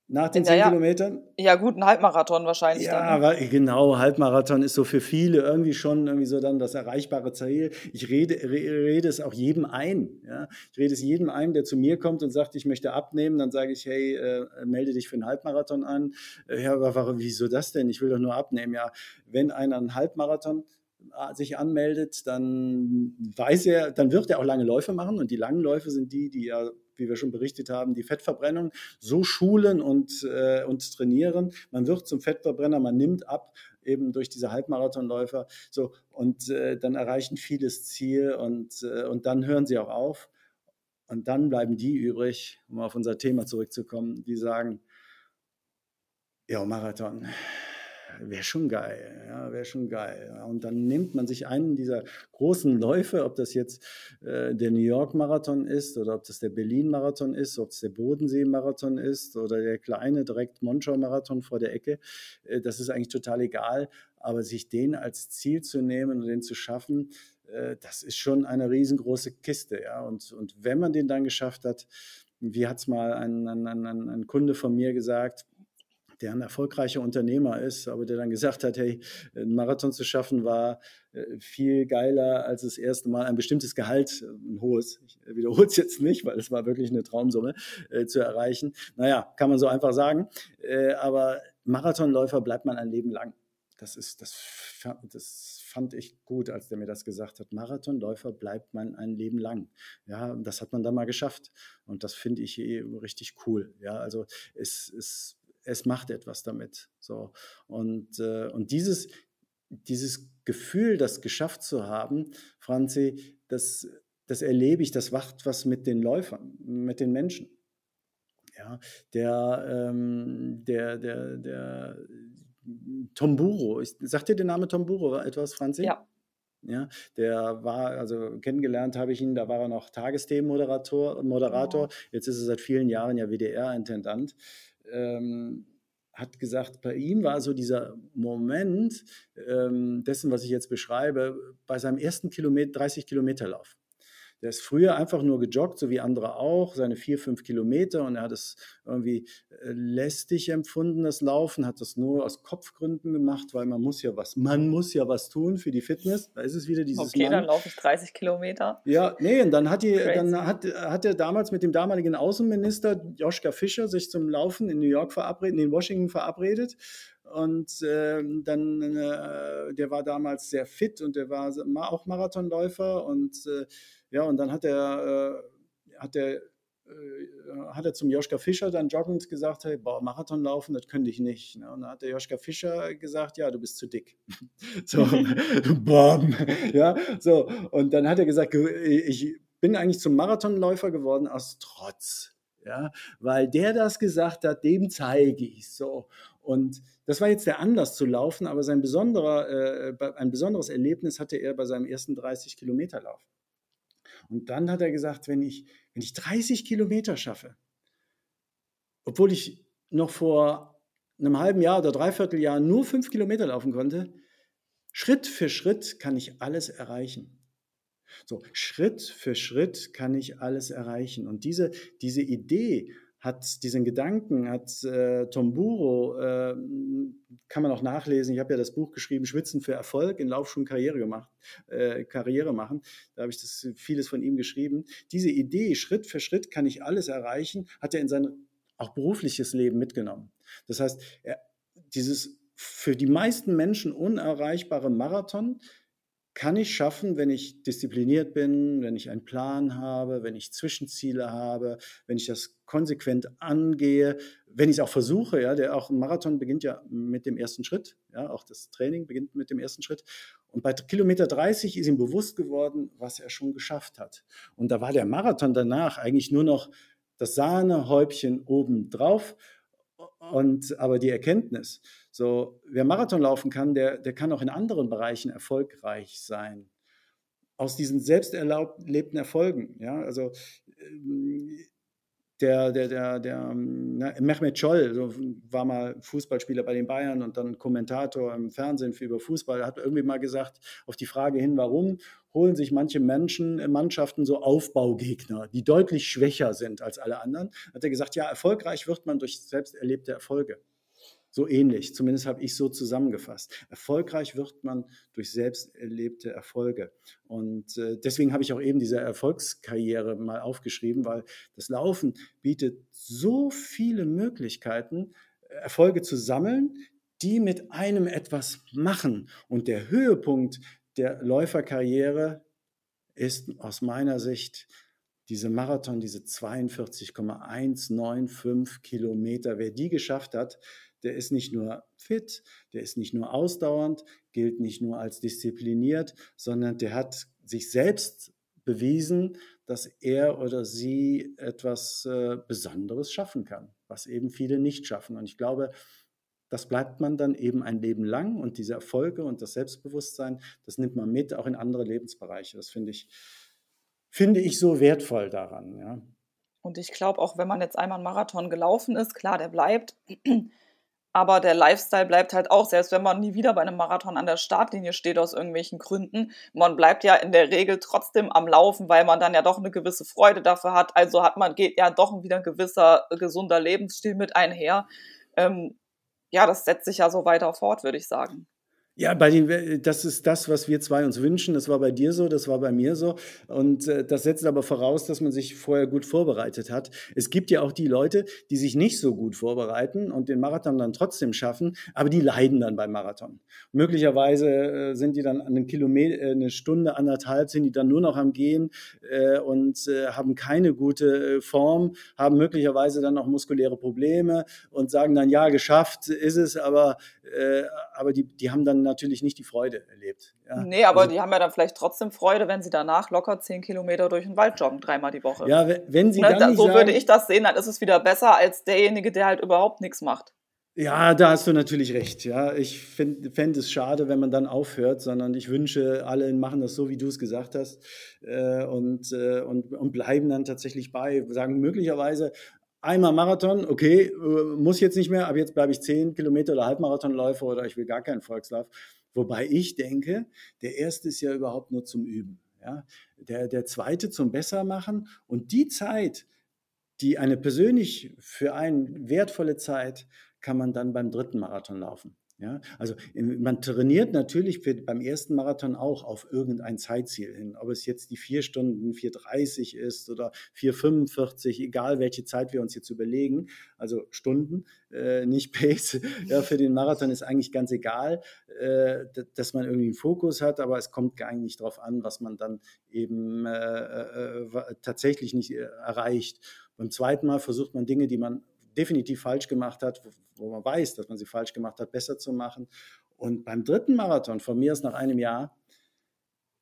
Nach den zehn ja, Kilometern? Ja, gut, ein Halbmarathon wahrscheinlich. Ja, dann. Genau, Halbmarathon ist so für viele irgendwie schon irgendwie so dann das erreichbare Ziel. Ich rede, rede es auch jedem ein. Ja? Ich rede es jedem ein, der zu mir kommt und sagt, ich möchte abnehmen. Dann sage ich, hey, äh, melde dich für einen Halbmarathon an. Äh, ja, aber warum, wieso das denn? Ich will doch nur abnehmen. Ja, wenn einer einen Halbmarathon äh, sich anmeldet, dann weiß er, dann wird er auch lange Läufe machen und die langen Läufe sind die, die ja wie wir schon berichtet haben, die Fettverbrennung so schulen und, äh, und trainieren. Man wird zum Fettverbrenner, man nimmt ab, eben durch diese Halbmarathonläufer. So, und äh, dann erreichen vieles Ziel und, äh, und dann hören sie auch auf. Und dann bleiben die übrig, um auf unser Thema zurückzukommen, die sagen, ja, Marathon, wäre schon geil, ja, wäre schon geil. Und dann nimmt man sich einen dieser großen Läufe, ob das jetzt äh, der New York Marathon ist oder ob das der Berlin Marathon ist, ob es der Bodensee Marathon ist oder der kleine direkt Monschau Marathon vor der Ecke, äh, das ist eigentlich total egal. Aber sich den als Ziel zu nehmen und den zu schaffen, äh, das ist schon eine riesengroße Kiste, ja. Und, und wenn man den dann geschafft hat, wie hat es mal ein, ein, ein, ein Kunde von mir gesagt, der ein erfolgreicher Unternehmer ist, aber der dann gesagt hat, hey, einen Marathon zu schaffen war äh, viel geiler als das erste Mal ein bestimmtes Gehalt, äh, ein hohes, ich wiederhole es jetzt nicht, weil es war wirklich eine Traumsumme, äh, zu erreichen. Naja, kann man so einfach sagen. Äh, aber Marathonläufer bleibt man ein Leben lang. Das ist, das, das fand ich gut, als der mir das gesagt hat. Marathonläufer bleibt man ein Leben lang. Ja, das hat man dann mal geschafft. Und das finde ich eh richtig cool. Ja, also es, es, es macht etwas damit. So. Und, äh, und dieses, dieses Gefühl, das geschafft zu haben, Franzi, das, das erlebe ich, das macht was mit den Läufern, mit den Menschen. Ja, der, ähm, der, der, der Tomburo, ich, sagt dir der Name Tomburo etwas, Franzi? Ja. Ja, der war, also kennengelernt habe ich ihn, da war er noch Tagesthemenmoderator, Moderator. Oh. Jetzt ist er seit vielen Jahren ja WDR-Intendant. Ähm, hat gesagt, bei ihm war so dieser Moment ähm, dessen, was ich jetzt beschreibe, bei seinem ersten Kilometer, 30 Kilometer Lauf. Der ist früher einfach nur gejoggt, so wie andere auch, seine vier, fünf Kilometer und er hat es irgendwie äh, lästig empfunden, das Laufen, hat das nur aus Kopfgründen gemacht, weil man muss ja was, man muss ja was tun für die Fitness. Da ist es wieder dieses Okay, Mann. dann laufe ich 30 Kilometer. Ja, nee, und dann hat, die, dann hat, hat er damals mit dem damaligen Außenminister Joschka Fischer sich zum Laufen in New York verabredet, in Washington verabredet und äh, dann, äh, der war damals sehr fit und der war auch Marathonläufer und äh, ja, und dann hat er, äh, hat er, äh, hat er zum Joschka Fischer dann joggend gesagt, hey, boah, Marathon laufen, das könnte ich nicht. Ne? Und dann hat der Joschka Fischer gesagt, ja, du bist zu dick. so, bam, ja, so. Und dann hat er gesagt, ich bin eigentlich zum Marathonläufer geworden aus Trotz. Ja, weil der das gesagt hat, dem zeige ich so. Und das war jetzt der Anlass zu laufen, aber sein besonderer, äh, ein besonderes Erlebnis hatte er bei seinem ersten 30 Kilometer Lauf. Und dann hat er gesagt, wenn ich, wenn ich 30 Kilometer schaffe, obwohl ich noch vor einem halben Jahr oder dreiviertel Jahr nur fünf Kilometer laufen konnte, Schritt für Schritt kann ich alles erreichen. So, Schritt für Schritt kann ich alles erreichen. Und diese, diese Idee hat diesen Gedanken, hat äh, Tomburo, äh, kann man auch nachlesen, ich habe ja das Buch geschrieben, Schwitzen für Erfolg, in Laufschuhen Karriere gemacht, äh, Karriere machen, da habe ich das, vieles von ihm geschrieben. Diese Idee, Schritt für Schritt kann ich alles erreichen, hat er in sein auch berufliches Leben mitgenommen. Das heißt, er, dieses für die meisten Menschen unerreichbare Marathon kann ich schaffen, wenn ich diszipliniert bin, wenn ich einen Plan habe, wenn ich Zwischenziele habe, wenn ich das konsequent angehe, wenn ich es auch versuche, ja, der auch ein Marathon beginnt ja mit dem ersten Schritt, ja, auch das Training beginnt mit dem ersten Schritt. Und bei Kilometer 30 ist ihm bewusst geworden, was er schon geschafft hat. Und da war der Marathon danach eigentlich nur noch das Sahnehäubchen oben drauf und aber die Erkenntnis, so wer Marathon laufen kann, der, der kann auch in anderen Bereichen erfolgreich sein. Aus diesen selbst erlebten Erfolgen. Ja, also ähm, der, der, der, der na, Mehmet Scholl so, war mal Fußballspieler bei den Bayern und dann Kommentator im Fernsehen für über Fußball, hat irgendwie mal gesagt, auf die Frage hin, warum holen sich manche Menschen, äh, Mannschaften so Aufbaugegner, die deutlich schwächer sind als alle anderen, hat er gesagt, ja, erfolgreich wird man durch selbst erlebte Erfolge. So ähnlich, zumindest habe ich so zusammengefasst. Erfolgreich wird man durch selbst erlebte Erfolge. Und äh, deswegen habe ich auch eben diese Erfolgskarriere mal aufgeschrieben, weil das Laufen bietet so viele Möglichkeiten, Erfolge zu sammeln, die mit einem etwas machen. Und der Höhepunkt der Läuferkarriere ist aus meiner Sicht diese Marathon, diese 42,195 Kilometer. Wer die geschafft hat, der ist nicht nur fit, der ist nicht nur ausdauernd, gilt nicht nur als diszipliniert, sondern der hat sich selbst bewiesen, dass er oder sie etwas äh, Besonderes schaffen kann, was eben viele nicht schaffen. Und ich glaube, das bleibt man dann eben ein Leben lang und diese Erfolge und das Selbstbewusstsein, das nimmt man mit, auch in andere Lebensbereiche. Das finde ich, finde ich so wertvoll daran. Ja. Und ich glaube, auch wenn man jetzt einmal einen Marathon gelaufen ist, klar, der bleibt, aber der Lifestyle bleibt halt auch, selbst wenn man nie wieder bei einem Marathon an der Startlinie steht aus irgendwelchen Gründen, man bleibt ja in der Regel trotzdem am Laufen, weil man dann ja doch eine gewisse Freude dafür hat. Also hat man, geht ja doch wieder ein gewisser äh, gesunder Lebensstil mit einher. Ähm, ja, das setzt sich ja so weiter fort, würde ich sagen. Ja, bei den, das ist das, was wir zwei uns wünschen. Das war bei dir so, das war bei mir so. Und äh, das setzt aber voraus, dass man sich vorher gut vorbereitet hat. Es gibt ja auch die Leute, die sich nicht so gut vorbereiten und den Marathon dann trotzdem schaffen, aber die leiden dann beim Marathon. Möglicherweise äh, sind die dann eine Kilometer, äh, eine Stunde, anderthalb, sind die dann nur noch am Gehen äh, und äh, haben keine gute äh, Form, haben möglicherweise dann auch muskuläre Probleme und sagen dann, ja, geschafft ist es, aber, äh, aber die, die haben dann natürlich nicht die Freude erlebt. Ja. Nee, aber also, die haben ja dann vielleicht trotzdem Freude, wenn sie danach locker zehn Kilometer durch den Wald joggen, dreimal die Woche. Ja, wenn sie ne, dann So sagen, würde ich das sehen, dann ist es wieder besser als derjenige, der halt überhaupt nichts macht. Ja, da hast du natürlich recht. Ja, ich fände es schade, wenn man dann aufhört, sondern ich wünsche, alle machen das so, wie du es gesagt hast äh, und, äh, und, und bleiben dann tatsächlich bei. Sagen möglicherweise, einmal Marathon, okay, äh, muss jetzt nicht mehr, aber jetzt bleibe ich 10 Kilometer oder Halbmarathonläufer oder ich will gar keinen Volkslauf. Wobei ich denke, der erste ist ja überhaupt nur zum Üben. Ja? Der, der zweite zum Bessermachen und die Zeit, die eine persönlich für einen wertvolle Zeit, kann man dann beim dritten Marathon laufen. Ja, also man trainiert natürlich beim ersten Marathon auch auf irgendein Zeitziel hin. Ob es jetzt die vier Stunden 4,30 ist oder 4,45, egal welche Zeit wir uns jetzt überlegen. Also Stunden, äh, nicht Pace. Ja, für den Marathon ist eigentlich ganz egal, äh, dass man irgendwie einen Fokus hat, aber es kommt eigentlich darauf an, was man dann eben äh, äh, äh tatsächlich nicht äh, erreicht. Beim zweiten Mal versucht man Dinge, die man definitiv falsch gemacht hat, wo man weiß, dass man sie falsch gemacht hat, besser zu machen. Und beim dritten Marathon, von mir aus nach einem Jahr,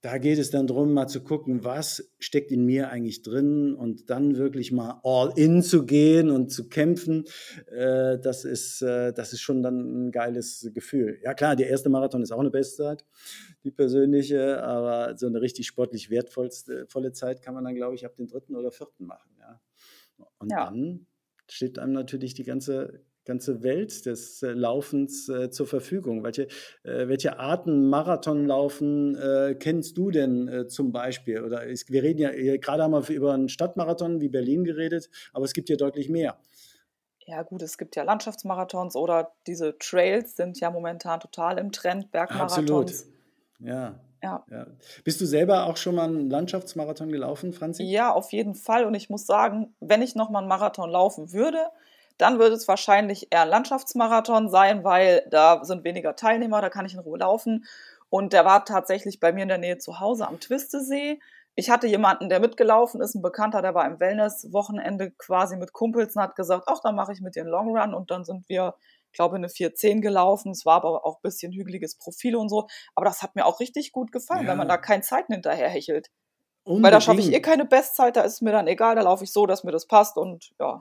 da geht es dann darum, mal zu gucken, was steckt in mir eigentlich drin und dann wirklich mal all in zu gehen und zu kämpfen. Äh, das, ist, äh, das ist schon dann ein geiles Gefühl. Ja klar, der erste Marathon ist auch eine Bestzeit, die persönliche, aber so eine richtig sportlich wertvolle Zeit kann man dann, glaube ich, ab dem dritten oder vierten machen. Ja. Und ja. dann steht einem natürlich die ganze ganze Welt des äh, Laufens äh, zur Verfügung. Welche, äh, welche Arten Marathonlaufen äh, kennst du denn äh, zum Beispiel? Oder ist, wir reden ja, gerade haben wir über einen Stadtmarathon wie Berlin geredet, aber es gibt ja deutlich mehr. Ja gut, es gibt ja Landschaftsmarathons oder diese Trails sind ja momentan total im Trend, Bergmarathons. Absolut, ja. Ja. ja. Bist du selber auch schon mal einen Landschaftsmarathon gelaufen, Franzi? Ja, auf jeden Fall. Und ich muss sagen, wenn ich noch mal einen Marathon laufen würde, dann würde es wahrscheinlich eher ein Landschaftsmarathon sein, weil da sind weniger Teilnehmer, da kann ich in Ruhe laufen. Und der war tatsächlich bei mir in der Nähe zu Hause am Twistesee. Ich hatte jemanden, der mitgelaufen ist, ein Bekannter, der war im Wellness-Wochenende quasi mit Kumpels und hat gesagt, ach, dann mache ich mit dir einen Long Run. Und dann sind wir glaube, eine 410 gelaufen. Es war aber auch ein bisschen hügeliges Profil und so. Aber das hat mir auch richtig gut gefallen, ja. wenn man da keine Zeiten hinterher hechelt. Unbedingt. Weil da schaffe ich eh keine Bestzeit, da ist es mir dann egal, da laufe ich so, dass mir das passt und ja.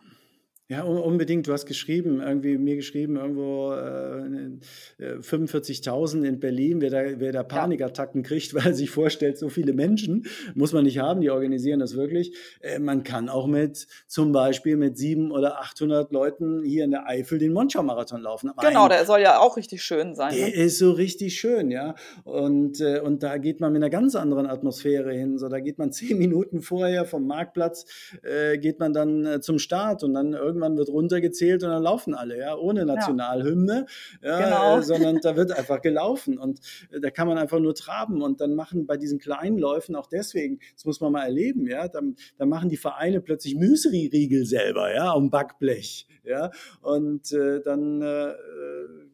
Ja, unbedingt. Du hast geschrieben, irgendwie mir geschrieben, irgendwo äh, 45.000 äh, in Berlin. Wer da, wer da Panikattacken kriegt, weil er sich vorstellt, so viele Menschen, muss man nicht haben. Die organisieren das wirklich. Äh, man kann auch mit, zum Beispiel mit 700 oder 800 Leuten hier in der Eifel den Monschau-Marathon laufen. Aber genau, ein, der soll ja auch richtig schön sein. Der ne? ist so richtig schön, ja. Und, äh, und da geht man mit einer ganz anderen Atmosphäre hin. So, da geht man zehn Minuten vorher vom Marktplatz, äh, geht man dann äh, zum Start und dann irgendwann irgendwann wird runtergezählt und dann laufen alle, ja, ohne Nationalhymne, ja, genau. äh, sondern da wird einfach gelaufen und äh, da kann man einfach nur traben und dann machen bei diesen kleinen Läufen auch deswegen, das muss man mal erleben, ja, dann, dann machen die Vereine plötzlich Müsli-Riegel selber, ja, am Backblech, ja, und äh, dann äh,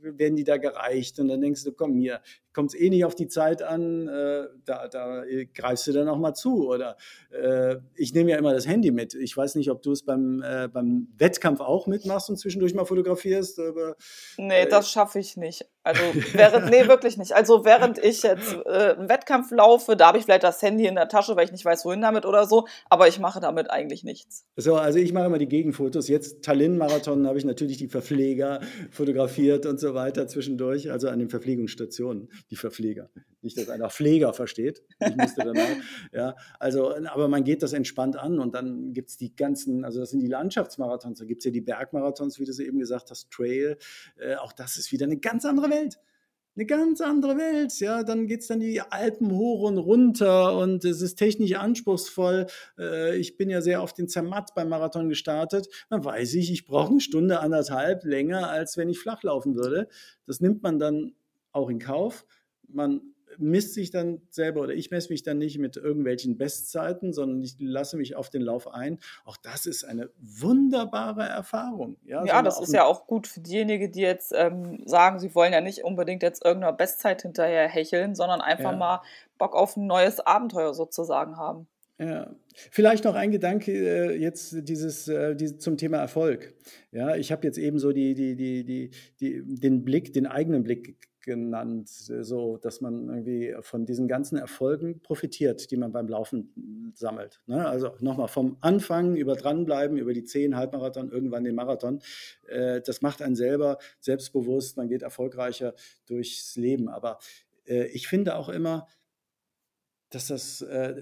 werden die da gereicht und dann denkst du, komm hier, kommt es eh nicht auf die Zeit an, äh, da, da greifst du dann auch mal zu. Oder äh, ich nehme ja immer das Handy mit. Ich weiß nicht, ob du es beim, äh, beim Wettkampf auch mitmachst und zwischendurch mal fotografierst. Aber, nee, äh, das schaffe ich nicht. Also während, nee, wirklich nicht. Also während ich jetzt äh, einen Wettkampf laufe, da habe ich vielleicht das Handy in der Tasche, weil ich nicht weiß, wohin damit oder so, aber ich mache damit eigentlich nichts. So, also ich mache immer die Gegenfotos. Jetzt Tallinn-Marathon habe ich natürlich die Verpfleger fotografiert und so weiter zwischendurch, also an den Verpflegungsstationen die Verpfleger. Nicht, dass einer Pfleger versteht. Ich musste dann auch, ja, also, aber man geht das entspannt an und dann gibt es die ganzen, also das sind die Landschaftsmarathons, da gibt es ja die Bergmarathons, wie du es eben gesagt hast, Trail. Äh, auch das ist wieder eine ganz andere Welt eine ganz andere Welt. Ja, dann geht es dann die Alpen hoch und runter und es ist technisch anspruchsvoll. Äh, ich bin ja sehr auf den Zermatt beim Marathon gestartet. Dann weiß ich, ich brauche eine Stunde, anderthalb länger, als wenn ich flach laufen würde. Das nimmt man dann auch in Kauf. Man misst sich dann selber oder ich messe mich dann nicht mit irgendwelchen Bestzeiten, sondern ich lasse mich auf den Lauf ein. Auch das ist eine wunderbare Erfahrung. Ja, ja das ist ja auch gut für diejenigen, die jetzt ähm, sagen, sie wollen ja nicht unbedingt jetzt irgendeiner Bestzeit hinterher hecheln, sondern einfach ja. mal Bock auf ein neues Abenteuer sozusagen haben. Ja, vielleicht noch ein Gedanke äh, jetzt dieses, äh, die, zum Thema Erfolg. Ja, ich habe jetzt eben so die, die, die, die, die, den Blick, den eigenen Blick genannt, so dass man irgendwie von diesen ganzen Erfolgen profitiert, die man beim Laufen sammelt. Ne? Also nochmal vom Anfang über dranbleiben, über die zehn Halbmarathon, irgendwann den Marathon. Äh, das macht einen selber selbstbewusst, man geht erfolgreicher durchs Leben. Aber äh, ich finde auch immer, dass das, äh,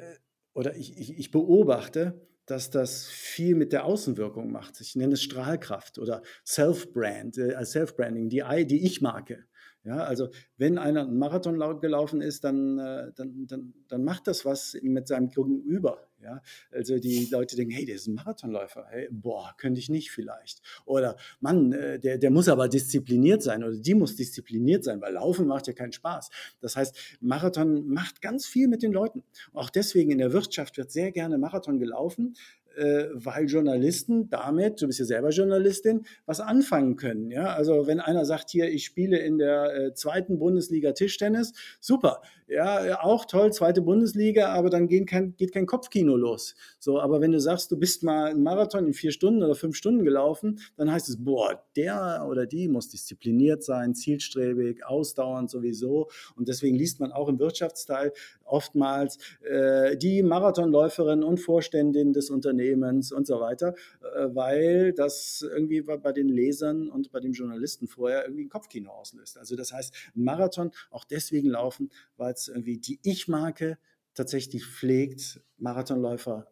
oder ich, ich, ich beobachte, dass das viel mit der Außenwirkung macht. Ich nenne es Strahlkraft oder Self-Brand, äh, Self-Branding, die, die Ich-Marke. Ja, also wenn einer einen Marathon gelaufen ist, dann, äh, dann, dann, dann macht das was mit seinem Gegenüber. Ja, also die Leute denken, hey, der ist ein Marathonläufer. Hey, boah, könnte ich nicht vielleicht. Oder Mann, äh, der, der muss aber diszipliniert sein oder die muss diszipliniert sein, weil Laufen macht ja keinen Spaß. Das heißt, Marathon macht ganz viel mit den Leuten. Auch deswegen in der Wirtschaft wird sehr gerne Marathon gelaufen, äh, weil Journalisten damit, du bist ja selber Journalistin, was anfangen können. Ja? Also wenn einer sagt hier, ich spiele in der äh, zweiten Bundesliga Tischtennis, super, ja, auch toll, zweite Bundesliga, aber dann geht kein, geht kein Kopfkino los. So, aber wenn du sagst, du bist mal einen Marathon in vier Stunden oder fünf Stunden gelaufen, dann heißt es, boah, der oder die muss diszipliniert sein, zielstrebig, ausdauernd sowieso. Und deswegen liest man auch im Wirtschaftsteil oftmals äh, die Marathonläuferin und Vorständin des Unternehmens und so weiter, äh, weil das irgendwie bei den Lesern und bei den Journalisten vorher irgendwie ein Kopfkino auslöst. Also das heißt, Marathon auch deswegen laufen, weil es irgendwie die Ich-Marke tatsächlich pflegt, Marathonläufer,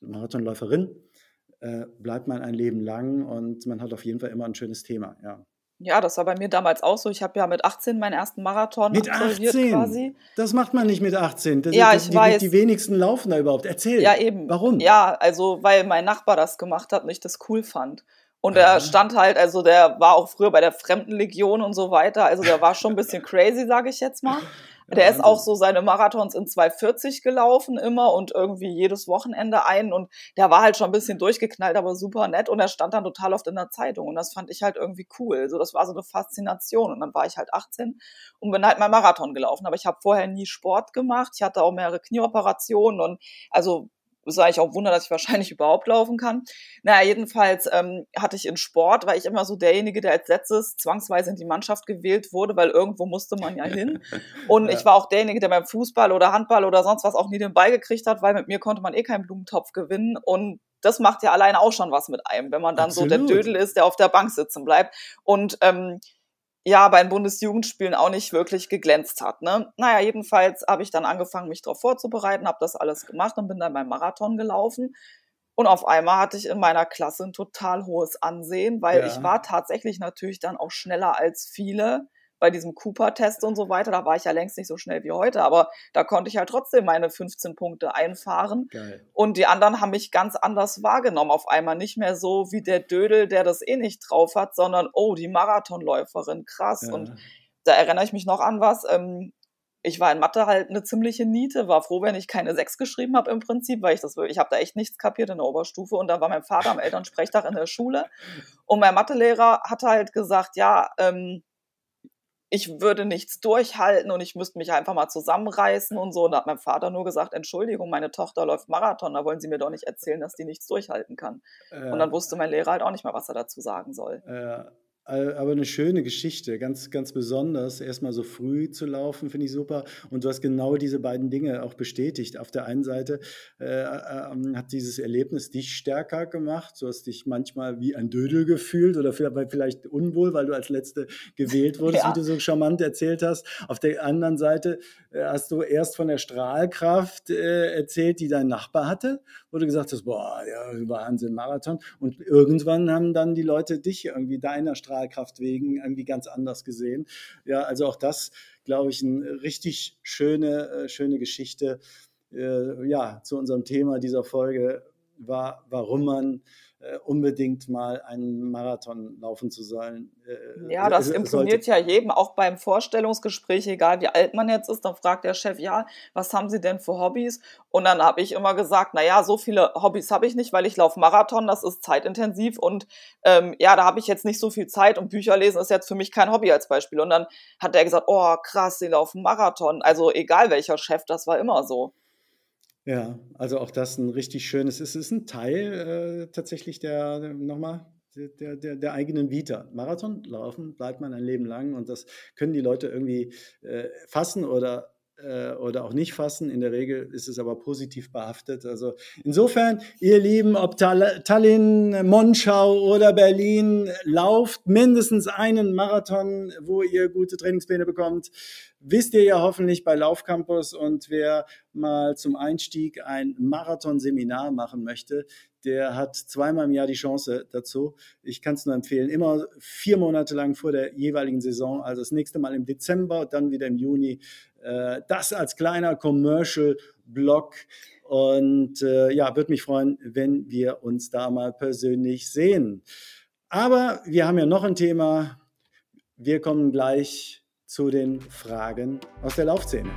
Marathonläuferin, äh, bleibt man ein Leben lang und man hat auf jeden Fall immer ein schönes Thema, ja. Ja, das war bei mir damals auch so. Ich habe ja mit 18 meinen ersten Marathon mit absolviert 18? quasi. Das macht man nicht mit 18. Das ja, ich die, weiß. Die wenigsten laufen da überhaupt. Erzähl. Ja, eben. Warum? Ja, also weil mein Nachbar das gemacht hat und ich das cool fand. Und er stand halt, also der war auch früher bei der Fremdenlegion und so weiter. Also der war schon ein bisschen crazy, sage ich jetzt mal. Der ist auch so seine Marathons in 240 gelaufen immer und irgendwie jedes Wochenende ein und der war halt schon ein bisschen durchgeknallt, aber super nett und er stand dann total oft in der Zeitung und das fand ich halt irgendwie cool. So, das war so eine Faszination und dann war ich halt 18 und bin halt mal Marathon gelaufen, aber ich habe vorher nie Sport gemacht. Ich hatte auch mehrere Knieoperationen und also ist eigentlich auch ein Wunder, dass ich wahrscheinlich überhaupt laufen kann. Naja, jedenfalls ähm, hatte ich in Sport, war ich immer so derjenige, der als letztes zwangsweise in die Mannschaft gewählt wurde, weil irgendwo musste man ja hin. Und ja. ich war auch derjenige, der beim Fußball oder Handball oder sonst was auch nie den Ball gekriegt hat, weil mit mir konnte man eh keinen Blumentopf gewinnen. Und das macht ja alleine auch schon was mit einem, wenn man dann Absolut. so der Dödel ist, der auf der Bank sitzen bleibt. Und ähm, ja bei den Bundesjugendspielen auch nicht wirklich geglänzt hat. Ne? Naja, jedenfalls habe ich dann angefangen, mich darauf vorzubereiten, habe das alles gemacht und bin dann beim Marathon gelaufen. Und auf einmal hatte ich in meiner Klasse ein total hohes Ansehen, weil ja. ich war tatsächlich natürlich dann auch schneller als viele bei diesem Cooper-Test und so weiter, da war ich ja längst nicht so schnell wie heute, aber da konnte ich halt trotzdem meine 15 Punkte einfahren. Geil. Und die anderen haben mich ganz anders wahrgenommen auf einmal. Nicht mehr so wie der Dödel, der das eh nicht drauf hat, sondern, oh, die Marathonläuferin, krass. Ja. Und da erinnere ich mich noch an was. Ähm, ich war in Mathe halt eine ziemliche Niete, war froh, wenn ich keine sechs geschrieben habe im Prinzip, weil ich das ich habe da echt nichts kapiert in der Oberstufe und da war mein Vater am Elternsprechtag in der Schule und mein Mathelehrer hat halt gesagt, ja, ähm, ich würde nichts durchhalten und ich müsste mich einfach mal zusammenreißen und so. Und da hat mein Vater nur gesagt, Entschuldigung, meine Tochter läuft Marathon, da wollen Sie mir doch nicht erzählen, dass die nichts durchhalten kann. Äh, und dann wusste mein Lehrer halt auch nicht mehr, was er dazu sagen soll. Äh, aber eine schöne Geschichte, ganz, ganz besonders. Erstmal so früh zu laufen, finde ich super. Und du hast genau diese beiden Dinge auch bestätigt. Auf der einen Seite äh, äh, hat dieses Erlebnis dich stärker gemacht. Du hast dich manchmal wie ein Dödel gefühlt oder vielleicht unwohl, weil du als Letzte gewählt wurdest, ja. wie du so charmant erzählt hast. Auf der anderen Seite äh, hast du erst von der Strahlkraft äh, erzählt, die dein Nachbar hatte, wo du gesagt hast, boah, ja, Wahnsinn, Marathon. Und irgendwann haben dann die Leute dich irgendwie deiner Strahlkraft Strahlkraft wegen irgendwie ganz anders gesehen. Ja, also auch das, glaube ich, eine richtig schöne, äh, schöne Geschichte. Äh, ja, zu unserem Thema dieser Folge war, warum man äh, unbedingt mal einen Marathon laufen zu sollen. Äh, ja, das imponiert ja jedem, auch beim Vorstellungsgespräch, egal wie alt man jetzt ist, dann fragt der Chef, ja, was haben Sie denn für Hobbys? Und dann habe ich immer gesagt, naja, so viele Hobbys habe ich nicht, weil ich laufe Marathon, das ist zeitintensiv und ähm, ja, da habe ich jetzt nicht so viel Zeit und Bücher lesen ist jetzt für mich kein Hobby als Beispiel. Und dann hat er gesagt, oh krass, Sie laufen Marathon. Also egal welcher Chef, das war immer so. Ja, also auch das ein richtig schönes, es ist ein Teil äh, tatsächlich der, nochmal, der, der, der eigenen Vita. Marathon laufen bleibt man ein Leben lang und das können die Leute irgendwie äh, fassen oder äh, oder auch nicht fassen. In der Regel ist es aber positiv behaftet. Also insofern, ihr Lieben, ob Tallinn, Monschau oder Berlin, lauft mindestens einen Marathon, wo ihr gute Trainingspläne bekommt. Wisst ihr ja hoffentlich bei Laufcampus und wer mal zum Einstieg ein Marathonseminar machen möchte, der hat zweimal im Jahr die Chance dazu. Ich kann es nur empfehlen. Immer vier Monate lang vor der jeweiligen Saison, also das nächste Mal im Dezember, dann wieder im Juni das als kleiner Commercial-Blog. Und äh, ja, würde mich freuen, wenn wir uns da mal persönlich sehen. Aber wir haben ja noch ein Thema. Wir kommen gleich zu den Fragen aus der Laufszene.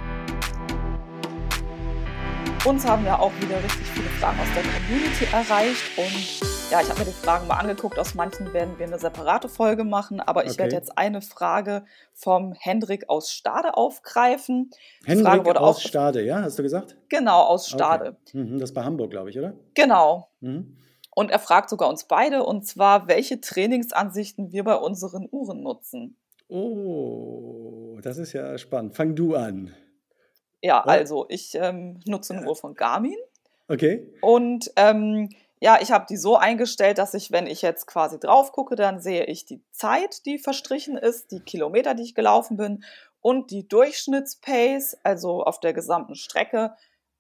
Uns haben ja auch wieder richtig viele Fragen aus der Community erreicht und ja, ich habe mir die Fragen mal angeguckt. Aus manchen werden wir eine separate Folge machen, aber ich okay. werde jetzt eine Frage vom Hendrik aus Stade aufgreifen. Hendrik aus Stade, ja, hast du gesagt? Genau, aus Stade. Okay. Mhm, das ist bei Hamburg, glaube ich, oder? Genau. Mhm. Und er fragt sogar uns beide, und zwar, welche Trainingsansichten wir bei unseren Uhren nutzen. Oh, das ist ja spannend. Fang du an. Ja, also ich ähm, nutze eine Uhr von Garmin. Okay. Und ähm, ja, ich habe die so eingestellt, dass ich, wenn ich jetzt quasi drauf gucke, dann sehe ich die Zeit, die verstrichen ist, die Kilometer, die ich gelaufen bin und die Durchschnittspace, also auf der gesamten Strecke.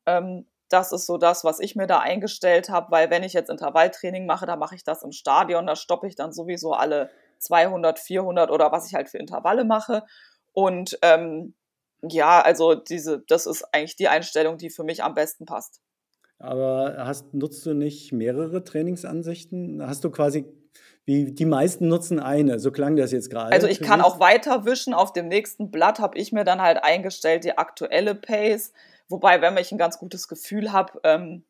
Ähm, das ist so das, was ich mir da eingestellt habe, weil wenn ich jetzt Intervalltraining mache, dann mache ich das im Stadion, da stoppe ich dann sowieso alle 200, 400 oder was ich halt für Intervalle mache. Und ähm, ja, also diese, das ist eigentlich die Einstellung, die für mich am besten passt. Aber hast, nutzt du nicht mehrere Trainingsansichten? Hast du quasi, wie die meisten nutzen eine, so klang das jetzt gerade. Also ich kann auch weiter wischen. Auf dem nächsten Blatt habe ich mir dann halt eingestellt die aktuelle Pace. Wobei, wenn ich ein ganz gutes Gefühl habe, ähm,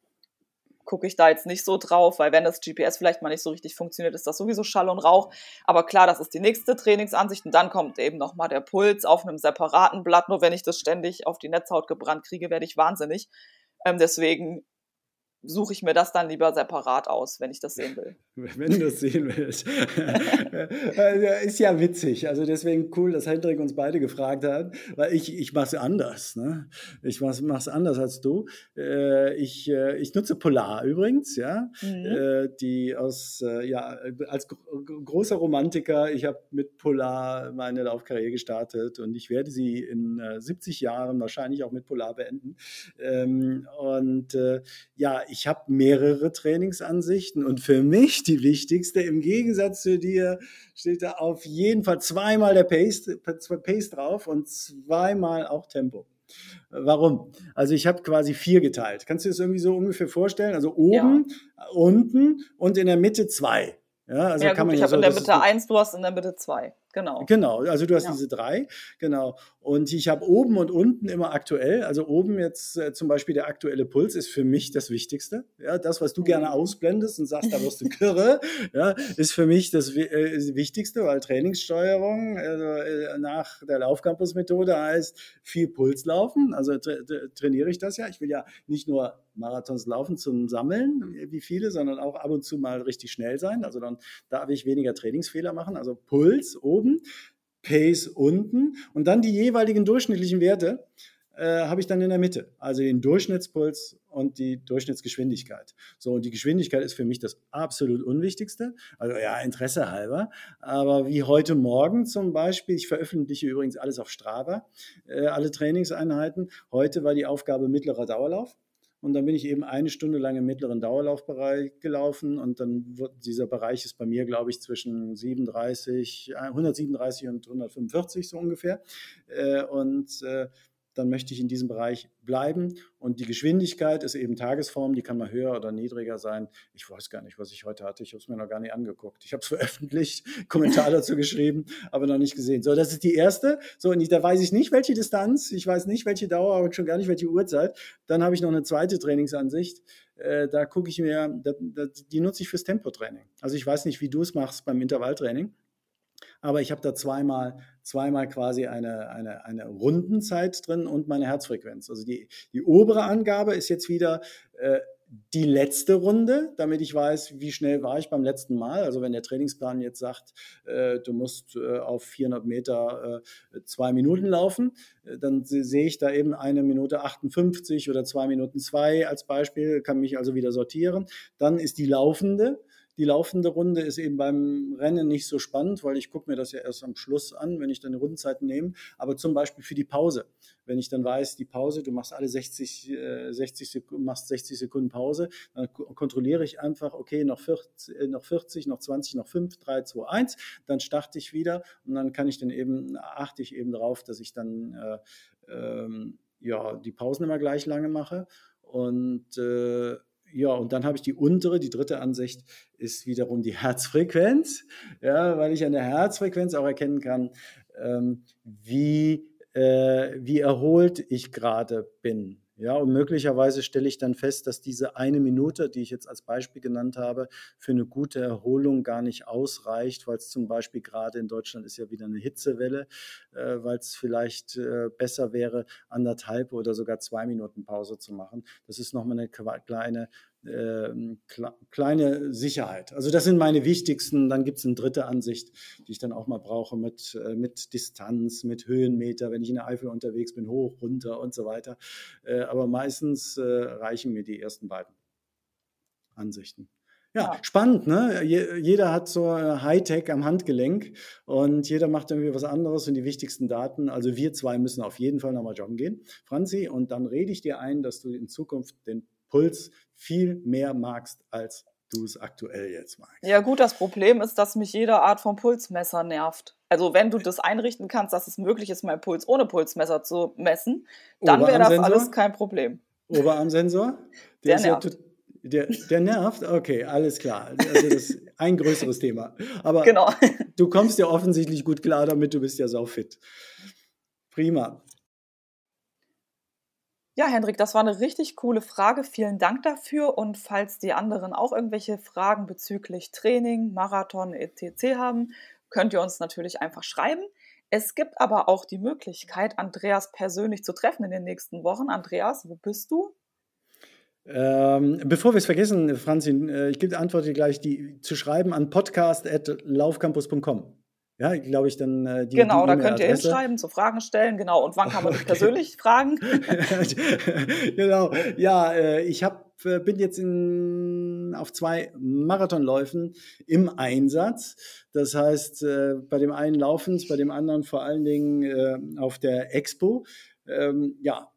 gucke ich da jetzt nicht so drauf, weil wenn das GPS vielleicht mal nicht so richtig funktioniert, ist das sowieso Schall und Rauch. Aber klar, das ist die nächste Trainingsansicht und dann kommt eben nochmal der Puls auf einem separaten Blatt. Nur wenn ich das ständig auf die Netzhaut gebrannt kriege, werde ich wahnsinnig. Ähm, deswegen suche ich mir das dann lieber separat aus, wenn ich das sehen will. Wenn du das sehen willst. Äh, ist ja witzig. Also deswegen cool, dass Hendrik uns beide gefragt hat, weil ich, ich mache es anders. Ne? Ich mache es anders als du. Äh, ich, äh, ich nutze Polar übrigens, ja. Mhm. Die aus, ja, als großer Romantiker, ich habe mit Polar meine Laufkarriere gestartet und ich werde sie in 70 Jahren wahrscheinlich auch mit Polar beenden. Ähm, und ja, ich ich habe mehrere Trainingsansichten und für mich die wichtigste, im Gegensatz zu dir, steht da auf jeden Fall zweimal der Pace, Pace drauf und zweimal auch Tempo. Warum? Also ich habe quasi vier geteilt. Kannst du das irgendwie so ungefähr vorstellen? Also oben, ja. unten und in der Mitte zwei. Ja, also ja, kann gut, man ich ja habe so, in der Mitte eins, du hast in der Mitte zwei. Genau. Genau, also du hast ja. diese drei, genau. Und ich habe oben und unten immer aktuell. Also oben jetzt äh, zum Beispiel der aktuelle Puls ist für mich das Wichtigste. Ja, das, was du gerne mhm. ausblendest und sagst, da wirst du kirre, ja, ist für mich das äh, Wichtigste, weil Trainingssteuerung also, äh, nach der Laufcampus-Methode heißt viel Puls laufen. Also tra trainiere ich das ja. Ich will ja nicht nur Marathons laufen zum Sammeln, wie viele, sondern auch ab und zu mal richtig schnell sein. Also dann darf ich weniger Trainingsfehler machen. Also Puls oben oben, Pace unten und dann die jeweiligen durchschnittlichen Werte äh, habe ich dann in der Mitte. Also den Durchschnittspuls und die Durchschnittsgeschwindigkeit. So, und die Geschwindigkeit ist für mich das absolut Unwichtigste. Also ja, Interesse halber. Aber wie heute Morgen zum Beispiel, ich veröffentliche übrigens alles auf Strava, äh, alle Trainingseinheiten. Heute war die Aufgabe mittlerer Dauerlauf. Und dann bin ich eben eine Stunde lang im mittleren Dauerlaufbereich gelaufen und dann wird dieser Bereich ist bei mir, glaube ich, zwischen 37, 137 und 145 so ungefähr. Äh, und äh, dann möchte ich in diesem Bereich bleiben. Und die Geschwindigkeit ist eben Tagesform, die kann mal höher oder niedriger sein. Ich weiß gar nicht, was ich heute hatte. Ich habe es mir noch gar nicht angeguckt. Ich habe es veröffentlicht, Kommentar dazu geschrieben, aber noch nicht gesehen. So, das ist die erste. So, und da weiß ich nicht, welche Distanz, ich weiß nicht, welche Dauer und schon gar nicht, welche Uhrzeit. Dann habe ich noch eine zweite Trainingsansicht. Äh, da gucke ich mir, die nutze ich fürs Tempotraining. Also ich weiß nicht, wie du es machst beim Intervalltraining. Aber ich habe da zweimal, zweimal quasi eine, eine, eine Rundenzeit drin und meine Herzfrequenz. Also die, die obere Angabe ist jetzt wieder äh, die letzte Runde, damit ich weiß, wie schnell war ich beim letzten Mal. Also wenn der Trainingsplan jetzt sagt, äh, du musst äh, auf 400 Meter äh, zwei Minuten laufen, äh, dann sehe ich da eben eine Minute 58 oder zwei Minuten zwei als Beispiel, kann mich also wieder sortieren. Dann ist die laufende die laufende Runde ist eben beim Rennen nicht so spannend, weil ich gucke mir das ja erst am Schluss an, wenn ich dann die Rundenzeiten nehme. Aber zum Beispiel für die Pause, wenn ich dann weiß, die Pause, du machst alle 60, äh, 60 Sekunden, machst 60 Sekunden Pause, dann kontrolliere ich einfach, okay, noch 40, äh, noch 40, noch 20, noch 5, 3, 2, 1, dann starte ich wieder und dann kann ich dann eben, achte ich eben darauf, dass ich dann äh, ähm, ja, die Pausen immer gleich lange mache und äh, ja, und dann habe ich die untere, die dritte Ansicht ist wiederum die Herzfrequenz, ja, weil ich an der Herzfrequenz auch erkennen kann, ähm, wie, äh, wie erholt ich gerade bin. Ja, und möglicherweise stelle ich dann fest, dass diese eine Minute, die ich jetzt als Beispiel genannt habe, für eine gute Erholung gar nicht ausreicht, weil es zum Beispiel gerade in Deutschland ist ja wieder eine Hitzewelle, äh, weil es vielleicht äh, besser wäre, anderthalb oder sogar zwei Minuten Pause zu machen. Das ist nochmal eine kleine äh, kleine Sicherheit. Also das sind meine wichtigsten. Dann gibt es eine dritte Ansicht, die ich dann auch mal brauche mit, äh, mit Distanz, mit Höhenmeter, wenn ich in der Eifel unterwegs bin, hoch, runter und so weiter. Äh, aber meistens äh, reichen mir die ersten beiden Ansichten. Ja, spannend, ne? jeder hat so Hightech am Handgelenk und jeder macht irgendwie was anderes und die wichtigsten Daten. Also wir zwei müssen auf jeden Fall nochmal joggen gehen, Franzi, und dann rede ich dir ein, dass du in Zukunft den Puls viel mehr magst, als du es aktuell jetzt magst. Ja gut, das Problem ist, dass mich jede Art von Pulsmesser nervt. Also wenn du das einrichten kannst, dass es möglich ist, meinen Puls ohne Pulsmesser zu messen, dann wäre das alles kein Problem. Oberarmsensor? Der, der nervt. der, der, nervt? Okay, alles klar. Also das ist ein größeres Thema. Aber genau. du kommst ja offensichtlich gut klar damit, du bist ja sau fit. Prima. Ja, Hendrik, das war eine richtig coole Frage. Vielen Dank dafür. Und falls die anderen auch irgendwelche Fragen bezüglich Training, Marathon etc. haben, könnt ihr uns natürlich einfach schreiben. Es gibt aber auch die Möglichkeit, Andreas persönlich zu treffen in den nächsten Wochen. Andreas, wo bist du? Ähm, bevor wir es vergessen, Franzi, äh, ich gebe Antwort gleich, die zu schreiben an podcast.laufcampus.com. Ja, glaube ich, dann äh, die Genau, die da könnt ihr hinschreiben, zu Fragen stellen, genau. Und wann kann man okay. persönlich fragen? genau, ja, äh, ich hab, äh, bin jetzt in, auf zwei Marathonläufen im Einsatz. Das heißt, äh, bei dem einen laufend, bei dem anderen vor allen Dingen äh, auf der Expo. Ähm, ja,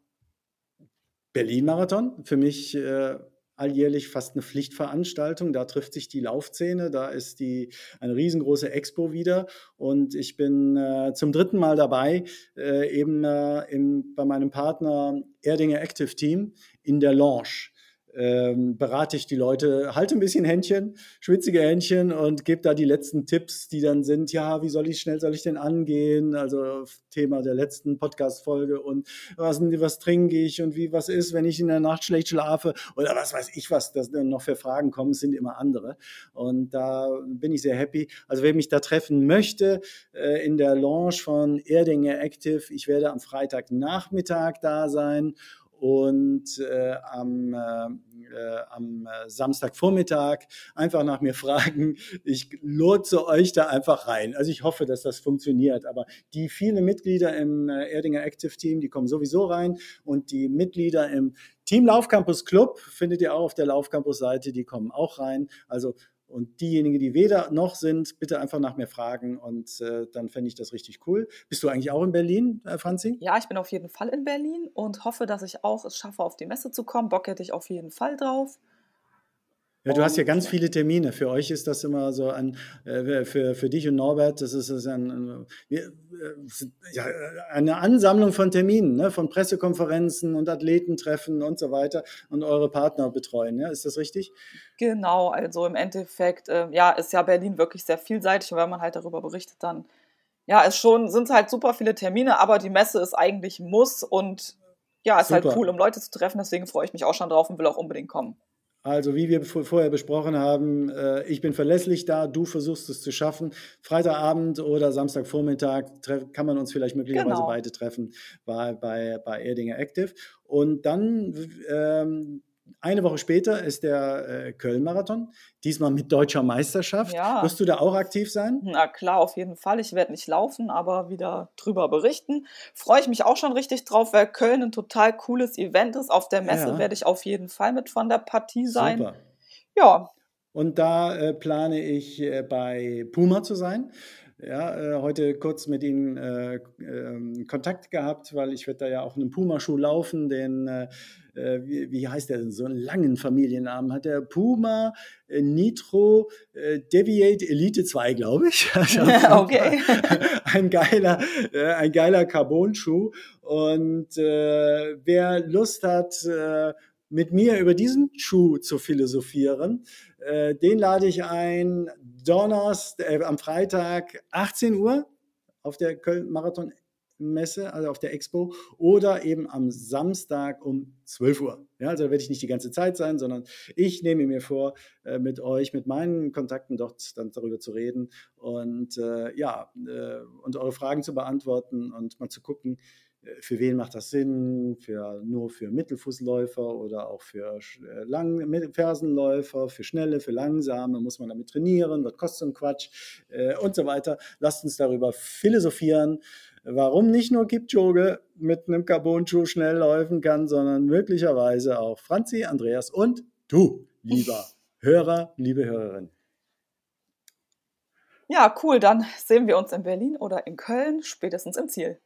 Berlin-Marathon, für mich äh, alljährlich fast eine Pflichtveranstaltung. Da trifft sich die Laufszene, da ist die eine riesengroße Expo wieder und ich bin äh, zum dritten Mal dabei, äh, eben äh, im, bei meinem Partner Erdinger Active Team in der Lounge ähm, berate ich die Leute, halte ein bisschen Händchen, schwitzige Händchen und gebe da die letzten Tipps, die dann sind, ja, wie soll ich, schnell soll ich denn angehen? Also Thema der letzten Podcast-Folge und was, was trinke ich und wie, was ist, wenn ich in der Nacht schlecht schlafe oder was weiß ich, was das noch für Fragen kommen, sind immer andere. Und da bin ich sehr happy. Also wer mich da treffen möchte, äh, in der Lounge von Erdinger Active, ich werde am Freitagnachmittag da sein und äh, am, äh, äh am Samstagvormittag einfach nach mir fragen. Ich lotse euch da einfach rein. Also ich hoffe, dass das funktioniert. Aber die vielen Mitglieder im äh, Erdinger Active Team, die kommen sowieso rein und die Mitglieder im Team Laufcampus Club findet ihr auch auf der Laufcampus Seite, die kommen auch rein. Also und diejenigen, die weder noch sind, bitte einfach nach mir fragen und äh, dann fände ich das richtig cool. Bist du eigentlich auch in Berlin, äh, Franzi? Ja, ich bin auf jeden Fall in Berlin und hoffe, dass ich auch es schaffe, auf die Messe zu kommen. Bock hätte ich auf jeden Fall drauf. Ja, du hast ja ganz viele Termine. Für euch ist das immer so ein, äh, für, für dich und Norbert, das ist, das ist ein, wir, äh, ja, eine Ansammlung von Terminen, ne? von Pressekonferenzen und Athletentreffen und so weiter und eure Partner betreuen. Ja? Ist das richtig? Genau, also im Endeffekt, äh, ja, ist ja Berlin wirklich sehr vielseitig und wenn man halt darüber berichtet, dann ja, es schon, sind halt super viele Termine, aber die Messe ist eigentlich Muss und ja, ist halt super. halt cool, um Leute zu treffen. Deswegen freue ich mich auch schon drauf und will auch unbedingt kommen. Also wie wir vorher besprochen haben, äh, ich bin verlässlich da, du versuchst es zu schaffen. Freitagabend oder Samstagvormittag kann man uns vielleicht möglicherweise genau. beide treffen bei, bei, bei Erdinger Active. Und dann ähm, eine Woche später ist der äh, Köln-Marathon, diesmal mit deutscher Meisterschaft. Ja. Wirst du da auch aktiv sein? Na klar, auf jeden Fall. Ich werde nicht laufen, aber wieder drüber berichten. Freue ich mich auch schon richtig drauf, weil Köln ein total cooles Event ist. Auf der Messe ja. werde ich auf jeden Fall mit von der Partie sein. Super. Ja. Und da äh, plane ich äh, bei Puma zu sein. Ja, äh, heute kurz mit Ihnen äh, äh, Kontakt gehabt, weil ich werde da ja auch einen Puma-Schuh laufen, den, äh, äh, wie, wie, heißt der denn, so einen langen Familiennamen hat der Puma äh, Nitro Deviate Elite 2, glaube ich. okay. ein geiler, ein geiler Carbon-Schuh und wer Lust hat, mit mir über diesen Schuh zu philosophieren, äh, den lade ich ein Donnerstag, äh, am Freitag 18 Uhr auf der Köln Marathon Messe, also auf der Expo, oder eben am Samstag um 12 Uhr. Ja, also da werde ich nicht die ganze Zeit sein, sondern ich nehme mir vor, äh, mit euch, mit meinen Kontakten dort dann darüber zu reden und äh, ja, äh, und eure Fragen zu beantworten und mal zu gucken, für wen macht das Sinn? Für, nur für Mittelfußläufer oder auch für äh, Lang Fersenläufer, für Schnelle, für Langsame? Muss man damit trainieren? Was kostet so ein Quatsch? Äh, und so weiter. Lasst uns darüber philosophieren, warum nicht nur Kipchoge mit einem Carbon-Schuh schnell laufen kann, sondern möglicherweise auch Franzi, Andreas und du, lieber Hörer, liebe Hörerin. Ja, cool. Dann sehen wir uns in Berlin oder in Köln, spätestens im Ziel.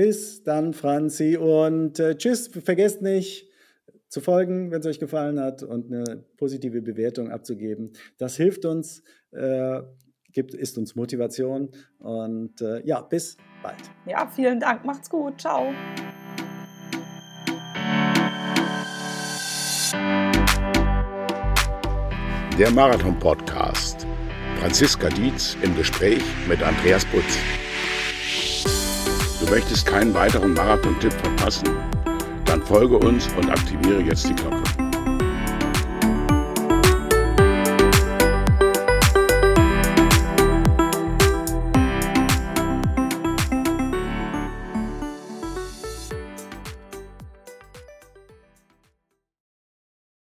Bis dann, Franzi. Und äh, tschüss. Vergesst nicht zu folgen, wenn es euch gefallen hat und eine positive Bewertung abzugeben. Das hilft uns, äh, gibt, ist uns Motivation. Und äh, ja, bis bald. Ja, vielen Dank. Macht's gut. Ciao. Der Marathon-Podcast. Franziska Dietz im Gespräch mit Andreas Butz. Du möchtest keinen weiteren Marathon-Tipp verpassen? Dann folge uns und aktiviere jetzt die Glocke.